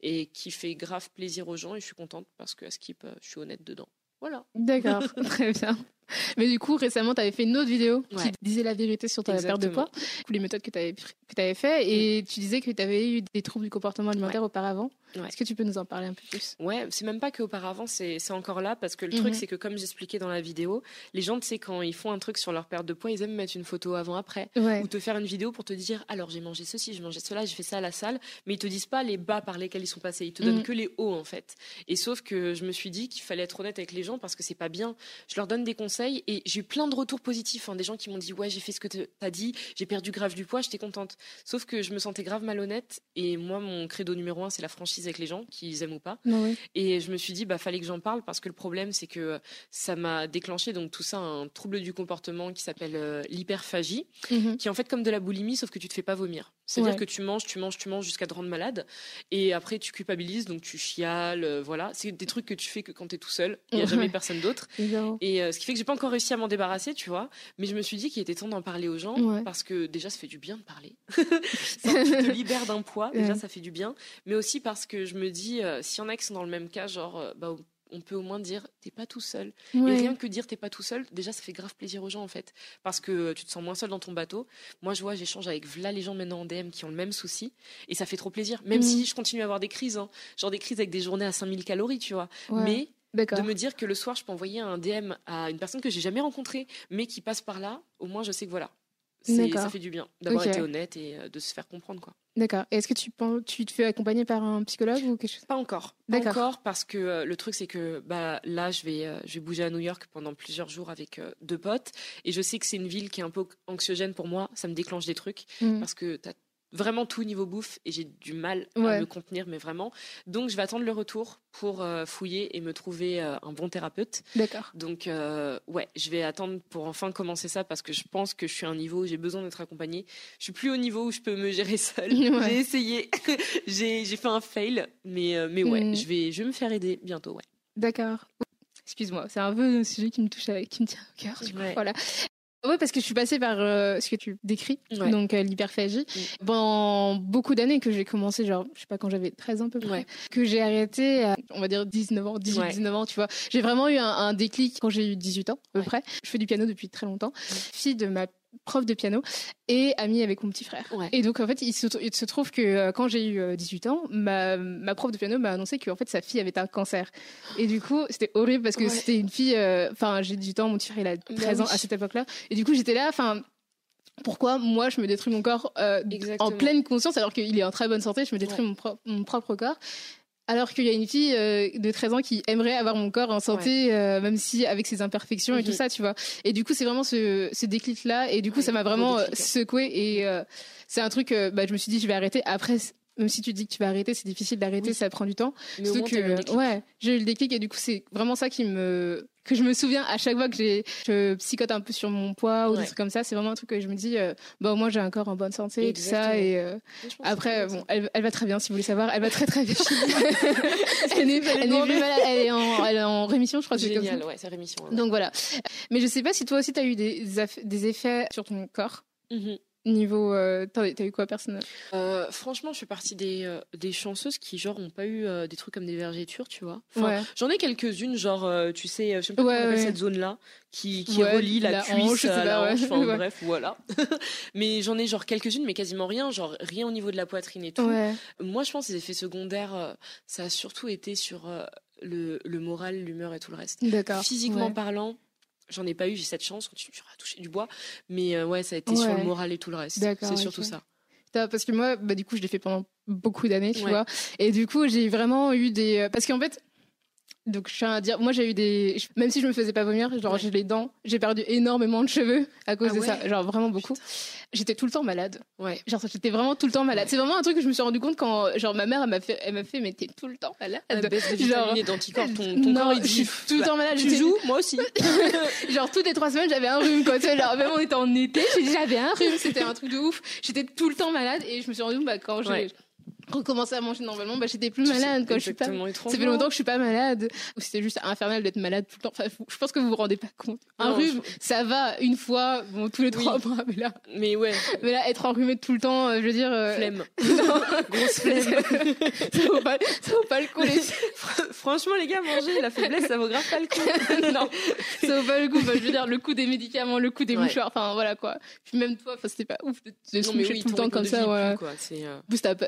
et qui fait grave plaisir aux gens. Et je suis contente parce que à Skip, je suis honnête dedans. Voilà. D'accord, très bien. Mais du coup, récemment, tu avais fait une autre vidéo qui disait la vérité sur ta perte de poids, les méthodes que tu avais, que avais fait, et mm. tu disais que tu avais eu des troubles du comportement alimentaire auparavant. Est-ce que tu peux nous en parler un peu plus? Ouais, c'est même pas qu'auparavant, c'est encore là, parce que le truc, mhm. c'est que comme j'expliquais dans la vidéo, les gens, tu sais, quand ils font un truc sur leur perte de poids, ils aiment mettre une photo avant-après, ou te faire une vidéo pour te dire, alors j'ai mangé ceci, j'ai mangé cela, j'ai fait ça à la salle, mais ils te disent pas les bas par lesquels ils sont passés, ils te donnent mhm. que les hauts, en fait. Et sauf que je me suis dit qu'il fallait être honnête avec les gens, parce que c'est pas bien. Je leur donne des conseils conseils et j'ai eu plein de retours positifs. Hein, des gens qui m'ont dit ouais j'ai fait ce que t'as dit, j'ai perdu grave du poids, j'étais contente. Sauf que je me sentais grave malhonnête et moi mon credo numéro un c'est la franchise avec les gens, qu'ils aiment ou pas. Bah et je me suis dit bah fallait que j'en parle parce que le problème c'est que ça m'a déclenché donc tout ça un trouble du comportement qui s'appelle euh, l'hyperphagie, mhm. qui est en fait comme de la boulimie sauf que tu te fais pas vomir. C'est-à-dire que tu manges, tu manges, tu manges jusqu'à te rendre malade et après tu culpabilises donc tu chiales, euh, voilà. C'est des trucs que tu fais que quand tu es tout seul, il n'y a jamais personne d'autre. Et euh, ce qui fait que j'ai pas encore réussi à m'en débarrasser, tu vois. Mais je me suis dit qu'il était temps d'en parler aux gens parce que déjà ça fait du bien de parler. ça te libère d'un poids, déjà ça fait du bien. Mais aussi parce que je me dis, euh, s'il y en a qui sont dans le même cas, genre, euh, bah, on peut au moins dire t'es pas tout seul. Et rien que dire t'es pas tout seul, déjà ça fait grave plaisir aux gens en fait, parce que tu te sens moins seul dans ton bateau. Moi je vois, j'échange avec v'là les gens maintenant en DM qui ont le même souci, et ça fait trop plaisir. Même mm. si je continue à avoir des crises, hein. genre des crises avec des journées à 5000 calories, tu vois. Mais de me dire que le soir, je peux envoyer un DM à une personne que j'ai jamais rencontrée, mais qui passe par là, au moins je sais que voilà, ça fait du bien d'avoir été honnête et euh, de se faire comprendre quoi. D'accord. Est-ce que tu, tu te fais accompagner par un psychologue ou quelque chose? Pas encore. Pas encore parce que euh, le truc c'est que bah là je vais euh, je vais bouger à New York pendant plusieurs jours avec deux potes et je sais que c'est une ville qui est un peu anxiogène pour moi. Ça me déclenche des trucs mmh. parce que tu as vraiment tout niveau bouffe et j'ai du mal à me contenir, mais vraiment. Donc, je vais attendre le retour pour euh, fouiller et me trouver euh, un bon thérapeute. D'accord. Donc, euh, ouais, je vais attendre pour enfin commencer ça parce que je pense que je suis à un niveau où j'ai besoin d'être accompagnée. Je suis plus au niveau où je peux me gérer seule. J'ai essayé, j'ai fait un fail, mais, mais ouais, mm. je, vais, je vais me faire aider bientôt, ouais. D'accord. Excuse-moi, c'est un peu un sujet qui me touche, qui me tient au cœur. Voilà. Oui, parce que je suis passée par euh, ce que tu décris, donc euh, l'hyperphagie. Mm. Pendant beaucoup d'années que j'ai commencé, genre, je sais pas, quand j'avais 13 ans à peu près, que j'ai arrêté, à, on va dire 19 ans, 18, 19 ans, tu vois. J'ai vraiment eu un, un déclic quand j'ai eu 18 ans, à peu près. Je fais du piano depuis très longtemps. Fille de ma prof de piano et amie avec mon petit frère. Et donc en fait, il se, il se trouve que euh, quand j'ai eu 18 euh, ans, ma, ma prof de piano m'a annoncé que en fait sa fille avait un cancer. Et du coup, c'était horrible parce que c'était une fille euh, enfin j'ai 18 ans, mon petit frère il a 13 bah ans à cette époque-là. Et du coup, j'étais là enfin pourquoi moi je me détruis mon corps en pleine conscience alors qu'il est en très bonne santé, je me détruis mon, mon propre corps? Alors qu'il y a une fille euh, de 13 ans qui aimerait avoir mon corps en santé, euh, même si avec ses imperfections et tout mhm. ça, tu vois. Et du coup, c'est vraiment ce, ce déclic-là. Et du coup, ça m'a vraiment euh, secoué. Et c'est un truc, bah, je me suis dit, je vais arrêter. Après, même si tu dis que tu vas arrêter, c'est difficile d'arrêter, ça prend du temps. Mais Surtout que, ouais, j'ai eu le déclic et du coup, c'est vraiment ça qui me que je me souviens à chaque fois que j'ai je psychote un peu sur mon poids ou des trucs comme ça. C'est vraiment un truc que je me dis euh, bah au moins j'ai un corps en bonne santé et tout ça et euh, après bon elle, elle, va très bien si vous voulez savoir. Elle va très très bien. elle n'est elle malade. Elle est en elle est en rémission je crois génial ouais c'est rémission donc voilà. Mais je sais pas si toi aussi tu as eu des des effets sur ton corps. Mm-hmm. Niveau, euh, t'as eu quoi personnel? Euh, Franchement, je suis partie des, euh, des chanceuses qui genre ont pas eu des trucs comme des vergetures, tu vois. J'en ai quelques-unes, genre tu sais, je sais pas comment cette zone-là qui, qui relie la, cuisse à la hanche. Enfin bref, voilà. mais j'en ai genre quelques-unes, mais quasiment rien, genre rien au niveau de la poitrine et tout. Moi, je pense que les effets secondaires, ça a surtout été sur le, le moral, l'humeur et tout le reste. Physiquement parlant, J'en ai pas eu, j'ai cette chance, tu à toucher du bois. Mais euh, ouais, ça a été sur le moral et tout le reste. C'est surtout ça. Parce que moi, bah, du coup, je l'ai fait pendant beaucoup d'années, tu vois. Et du coup, j'ai vraiment eu des. Euh, parce qu'en fait, donc je tiens à dire, moi j'ai eu des, même si je me faisais pas vomir, genre j'ai les dents, j'ai perdu énormément de cheveux à cause ah de ça, genre vraiment beaucoup. J'étais tout le temps malade. Ouais. Genre j'étais vraiment tout le temps malade. C'est vraiment un truc que je me suis rendu compte quand, genre ma mère elle m'a fait, elle m'a fait, mais t'es tout le temps malade. genre d'anticorps, ton, ton corps il dit. Je suis tout le temps malade. Tu joues, moi aussi. genre toutes les trois semaines j'avais un rhume quoi. Genre même on était en été, j'avais un rhume, c'était un truc de ouf. J'étais tout le temps malade et je me suis rendu compte bah, quand j'ai recommencer à manger normalement, bah, j'étais plus malade quand je suis pas. Ça fait longtemps que je suis pas malade. Ou c'était juste infernal d'être malade tout le temps. Enfin, je pense que vous vous rendez pas compte. Un rhume, ça va une fois, bon, tous les trois mois, mais là. Mais ouais. Mais là, être enrhumé tout le temps, euh, je veux dire. Euh... Flemme. Grosse flemme. ça vaut pas, ça vaut pas le coup. Les... Franchement, les gars, manger la faiblesse, ça vaut grave pas le coup. non. Ça vaut pas le coup. je veux dire, le coût des médicaments, le coût des mouchoirs, enfin, voilà, quoi. Puis même toi, c'était pas ouf de, se moucher tout le temps comme ça, voilà. Quoi, euh...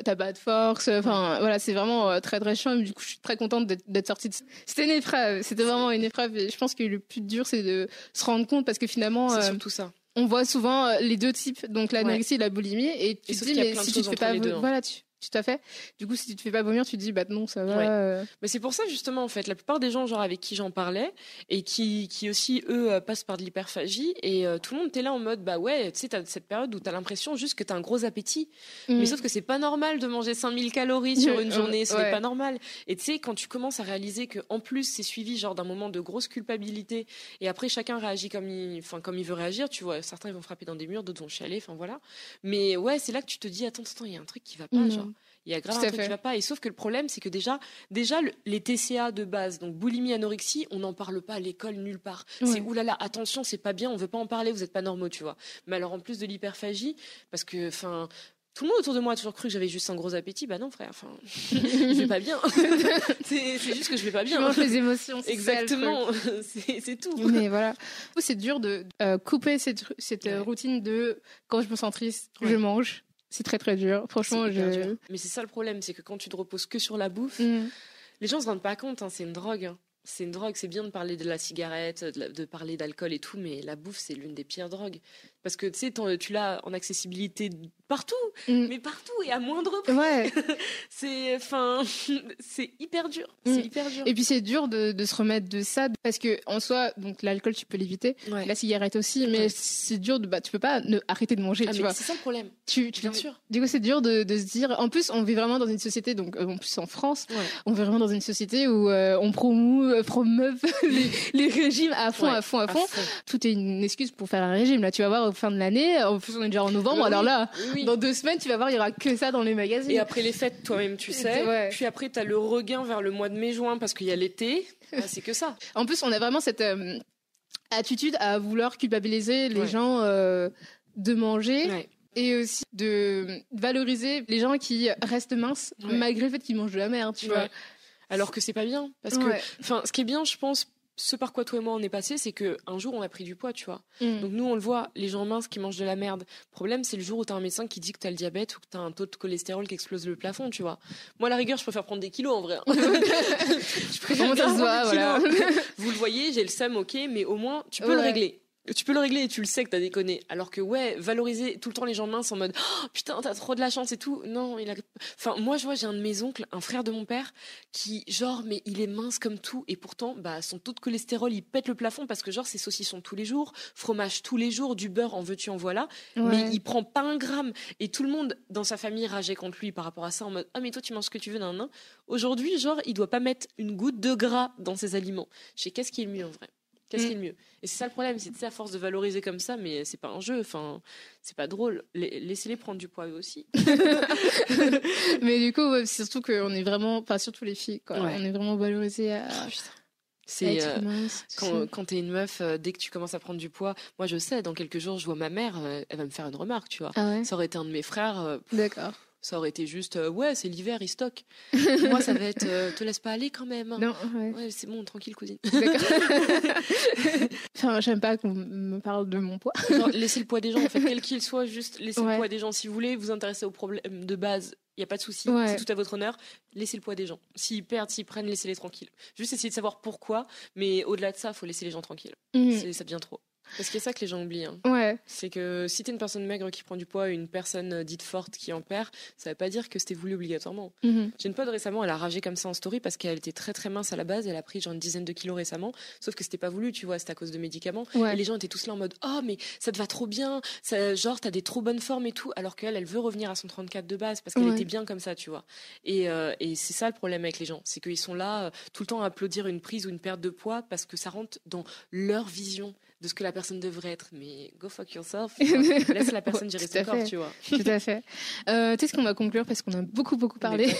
t'as pas de force, Enfin, voilà, c'est vraiment euh, très très chiant. Du coup, je suis très contente d'être sortie. De... C'était une épreuve. C'était vraiment une épreuve. Et je pense que le plus dur, c'est de se rendre compte parce que finalement, c'est euh, surtout ça. On voit souvent euh, les deux types, donc l'anorexie et la boulimie, et tu te dis mais si tu te fais pas, voilà, tu tout à fait. Du coup, si tu te fais pas vomir, tu te dis, bah non, ça va. Euh. Mais c'est pour ça, justement, en fait, la plupart des gens, genre, avec qui j'en parlais, et qui, qui aussi, eux, euh, passent par de l'hyperphagie, et euh, tout le monde était là en mode, bah ouais, tu sais, t'as cette période où t'as l'impression juste que t'as un gros appétit. Mais mm. sauf que c'est pas normal de manger 5000 calories sur une journée, ce n'est pas normal. Et tu sais, quand tu commences à réaliser que, en plus, c'est suivi, genre, d'un moment de grosse culpabilité, et après, chacun réagit comme il, enfin, comme il veut réagir, tu vois, certains, ils vont frapper dans des murs, d'autres vont chialer, enfin, voilà. Mais ouais, c'est là que tu te dis, attends, attends, il y a un truc qui va pas, mm. genre. Il y a grave un truc qui va pas. Et sauf que le problème, c'est que déjà, déjà les TCA de base, donc boulimie, anorexie, on n'en parle pas à l'école nulle part. C'est oulala, attention, c'est pas bien, on veut pas en parler, vous êtes pas normaux, tu vois. Mais alors en plus de l'hyperphagie, parce que, enfin, tout le monde autour de moi a toujours cru que j'avais juste un gros appétit. Bah non, frère. Enfin, je vais pas bien. c'est juste que je vais pas bien. Je les émotions. Exactement. C'est tout. Mais voilà. C'est dur de euh, couper cette, cette routine de quand je me sens triste, je mange. C'est très très dur. Franchement, je... Mais c'est ça le problème, c'est que quand tu te reposes que sur la bouffe, mm. les gens se rendent pas compte. Hein, c'est une drogue. Hein c'est une drogue. C'est bien de parler de la cigarette, de, parler d'alcool et tout, mais la bouffe, c'est l'une des pires drogues. Parce que tu sais, tu l'as en accessibilité partout, mm. mais partout et à moindre prix. Ouais. c'est, enfin, c'est hyper dur. C'est mm. hyper dur. Et puis c'est dur de, se remettre de ça parce que en soi, donc l'alcool, tu peux l'éviter, la cigarette aussi, mais c'est dur de, bah, tu peux pas ne, arrêter de manger, ah, tu vois. C'est ça le problème. Tu, tu bien sûr. Du coup, c'est dur de, se dire. En plus, on vit vraiment dans une société, donc euh, en plus en France, on vit vraiment dans une société où euh, on promeut promeuvent les, régimes à fond, à fond, à fond. Tout est une excuse pour faire un régime. Là, tu vas voir fin de l'année, en plus on est déjà en novembre, alors là, dans deux semaines, tu vas voir, il y aura que ça dans les magazines. Et après les fêtes, toi-même, tu sais. Puis après, tu as le regain vers le mois de mai-juin parce qu'il y a l'été. Bah, c'est que ça. En plus, on a vraiment cette euh, attitude à vouloir culpabiliser les gens euh, de manger et aussi de valoriser les gens qui restent minces malgré le fait qu'ils mangent de la merde, tu vois alors que c'est pas bien parce que enfin ce qui est bien je pense ce par quoi toi et moi on est passé, c'est que un jour on a pris du poids, tu vois. Mm. Donc nous on le voit, les gens minces qui mangent de la merde. Le problème c'est le jour où t'as un médecin qui dit que t'as le diabète ou que t'as un taux de cholestérol qui explose le plafond, tu vois. Moi à la rigueur je préfère prendre des kilos en vrai. je préfère ça Vous le voyez, j'ai le seum, ok, mais au moins tu peux le régler tu peux le régler et tu le sais que t'as déconné. Alors que ouais, valoriser tout le temps les gens minces en mode oh, putain t'as trop de la chance et tout. Non, il a. Enfin moi je vois j'ai un de mes oncles, un frère de mon père, qui genre mais il est mince comme tout et pourtant bah son taux de cholestérol il pète le plafond parce que genre c'est saucisson tous les jours, fromage tous les jours, du beurre en veux-tu en voilà, mais il prend pas un gramme et tout le monde dans sa famille rageait contre lui par rapport à ça en mode ah mais toi tu manges ce que tu veux d'un nain. Aujourd'hui genre il doit pas mettre une goutte de gras dans ses aliments. Je sais qu'est-ce qui est le mieux en vrai. Qu'est-ce mm. qui est le mieux? Et c'est ça le problème, c'est à force de valoriser comme ça, mais c'est pas un jeu, enfin, c'est pas drôle. Laissez-les prendre du poids eux aussi. mais du coup, c'est surtout qu'on est vraiment, enfin, surtout les filles, quoi. On est vraiment valorisé à. Oh, c'est euh, quand, quand t'es une meuf, euh, dès que tu commences à prendre du poids, moi je sais, dans quelques jours, je vois ma mère, euh, elle va me faire une remarque, tu vois. Ah ça aurait été un de mes frères. D'accord. Ça aurait été juste, euh, ouais, c'est l'hiver, il stocke. Moi, ça va être, euh, te laisse pas aller quand même. Non, ouais. c'est bon, tranquille, cousine. enfin, j'aime pas qu'on me parle de mon poids. laissez le poids des gens, en fait, quel qu'il soit, juste laissez le poids des gens. Si vous voulez vous intéresser aux problèmes de base, il n'y a pas de souci, c'est tout à votre honneur. Laissez le poids des gens. S'ils perdent, s'ils prennent, laissez-les tranquilles. Juste essayer de savoir pourquoi, mais au-delà de ça, faut laisser les gens tranquilles. Mhm. Ça devient trop. Parce qu'il y a ça que les gens oublient. Hein. Ouais. C'est que si t'es une personne maigre qui prend du poids et une personne euh, dite forte qui en perd, ça veut pas dire que c'était voulu obligatoirement. Mhm. J'ai une pote récemment, elle a ragé comme ça en story parce qu'elle était très très mince à la base, elle a pris genre une dizaine de kilos récemment, sauf que c'était pas voulu, tu vois, c'était à cause de médicaments. Et les gens étaient tous là en mode Oh, mais ça te va trop bien, ça, genre t'as des trop bonnes formes et tout, alors qu'elle, elle veut revenir à son 34 de base parce qu'elle était bien comme ça, tu vois. Et, euh, et c'est ça le problème avec les gens, c'est qu'ils sont là euh, tout le temps à applaudir une prise ou une perte de poids parce que ça rentre dans leur vision de ce que la personne devrait être. Mais go fuck yourself. Laisse la personne gérer son corps, tu vois. Tout à fait. Euh, tu sais ce qu'on va conclure parce qu'on a beaucoup, beaucoup parlé.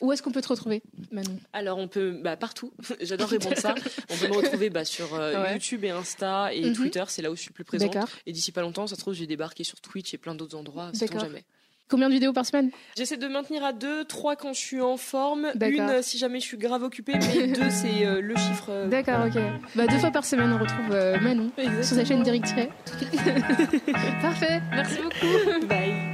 Où est-ce qu'on peut te retrouver, Manon? Alors, on peut bah, partout. J'adore répondre ça. On peut me retrouver bah, sur euh, YouTube et Insta et mhm. Twitter. C'est là où je suis le plus présente. Et d'ici pas longtemps, ça se trouve, j'ai débarqué sur Twitch et plein d'autres endroits. C'est jamais. Combien de vidéos par semaine J'essaie de maintenir à deux, trois quand je suis en forme, une si jamais je suis grave occupée, mais deux c'est euh, le chiffre. Euh, D'accord, ok. Bah deux fois par semaine on retrouve euh, Manon sur sa chaîne Direct Parfait, merci beaucoup. Bye.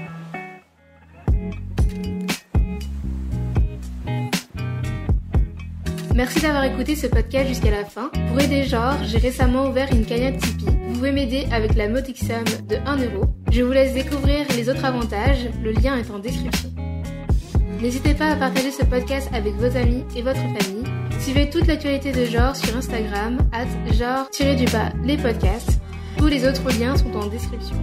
Merci d'avoir écouté ce podcast jusqu'à la fin. Pour aider Genre, j'ai récemment ouvert une cagnotte Tipeee. Vous pouvez m'aider avec la modique somme de 1 euro. Je vous laisse découvrir les autres avantages, le lien est en description. N'hésitez pas à partager ce podcast avec vos amis et votre famille. Suivez toute l'actualité de genre sur Instagram, at genre-du-bas les podcasts. Tous les autres liens sont en description.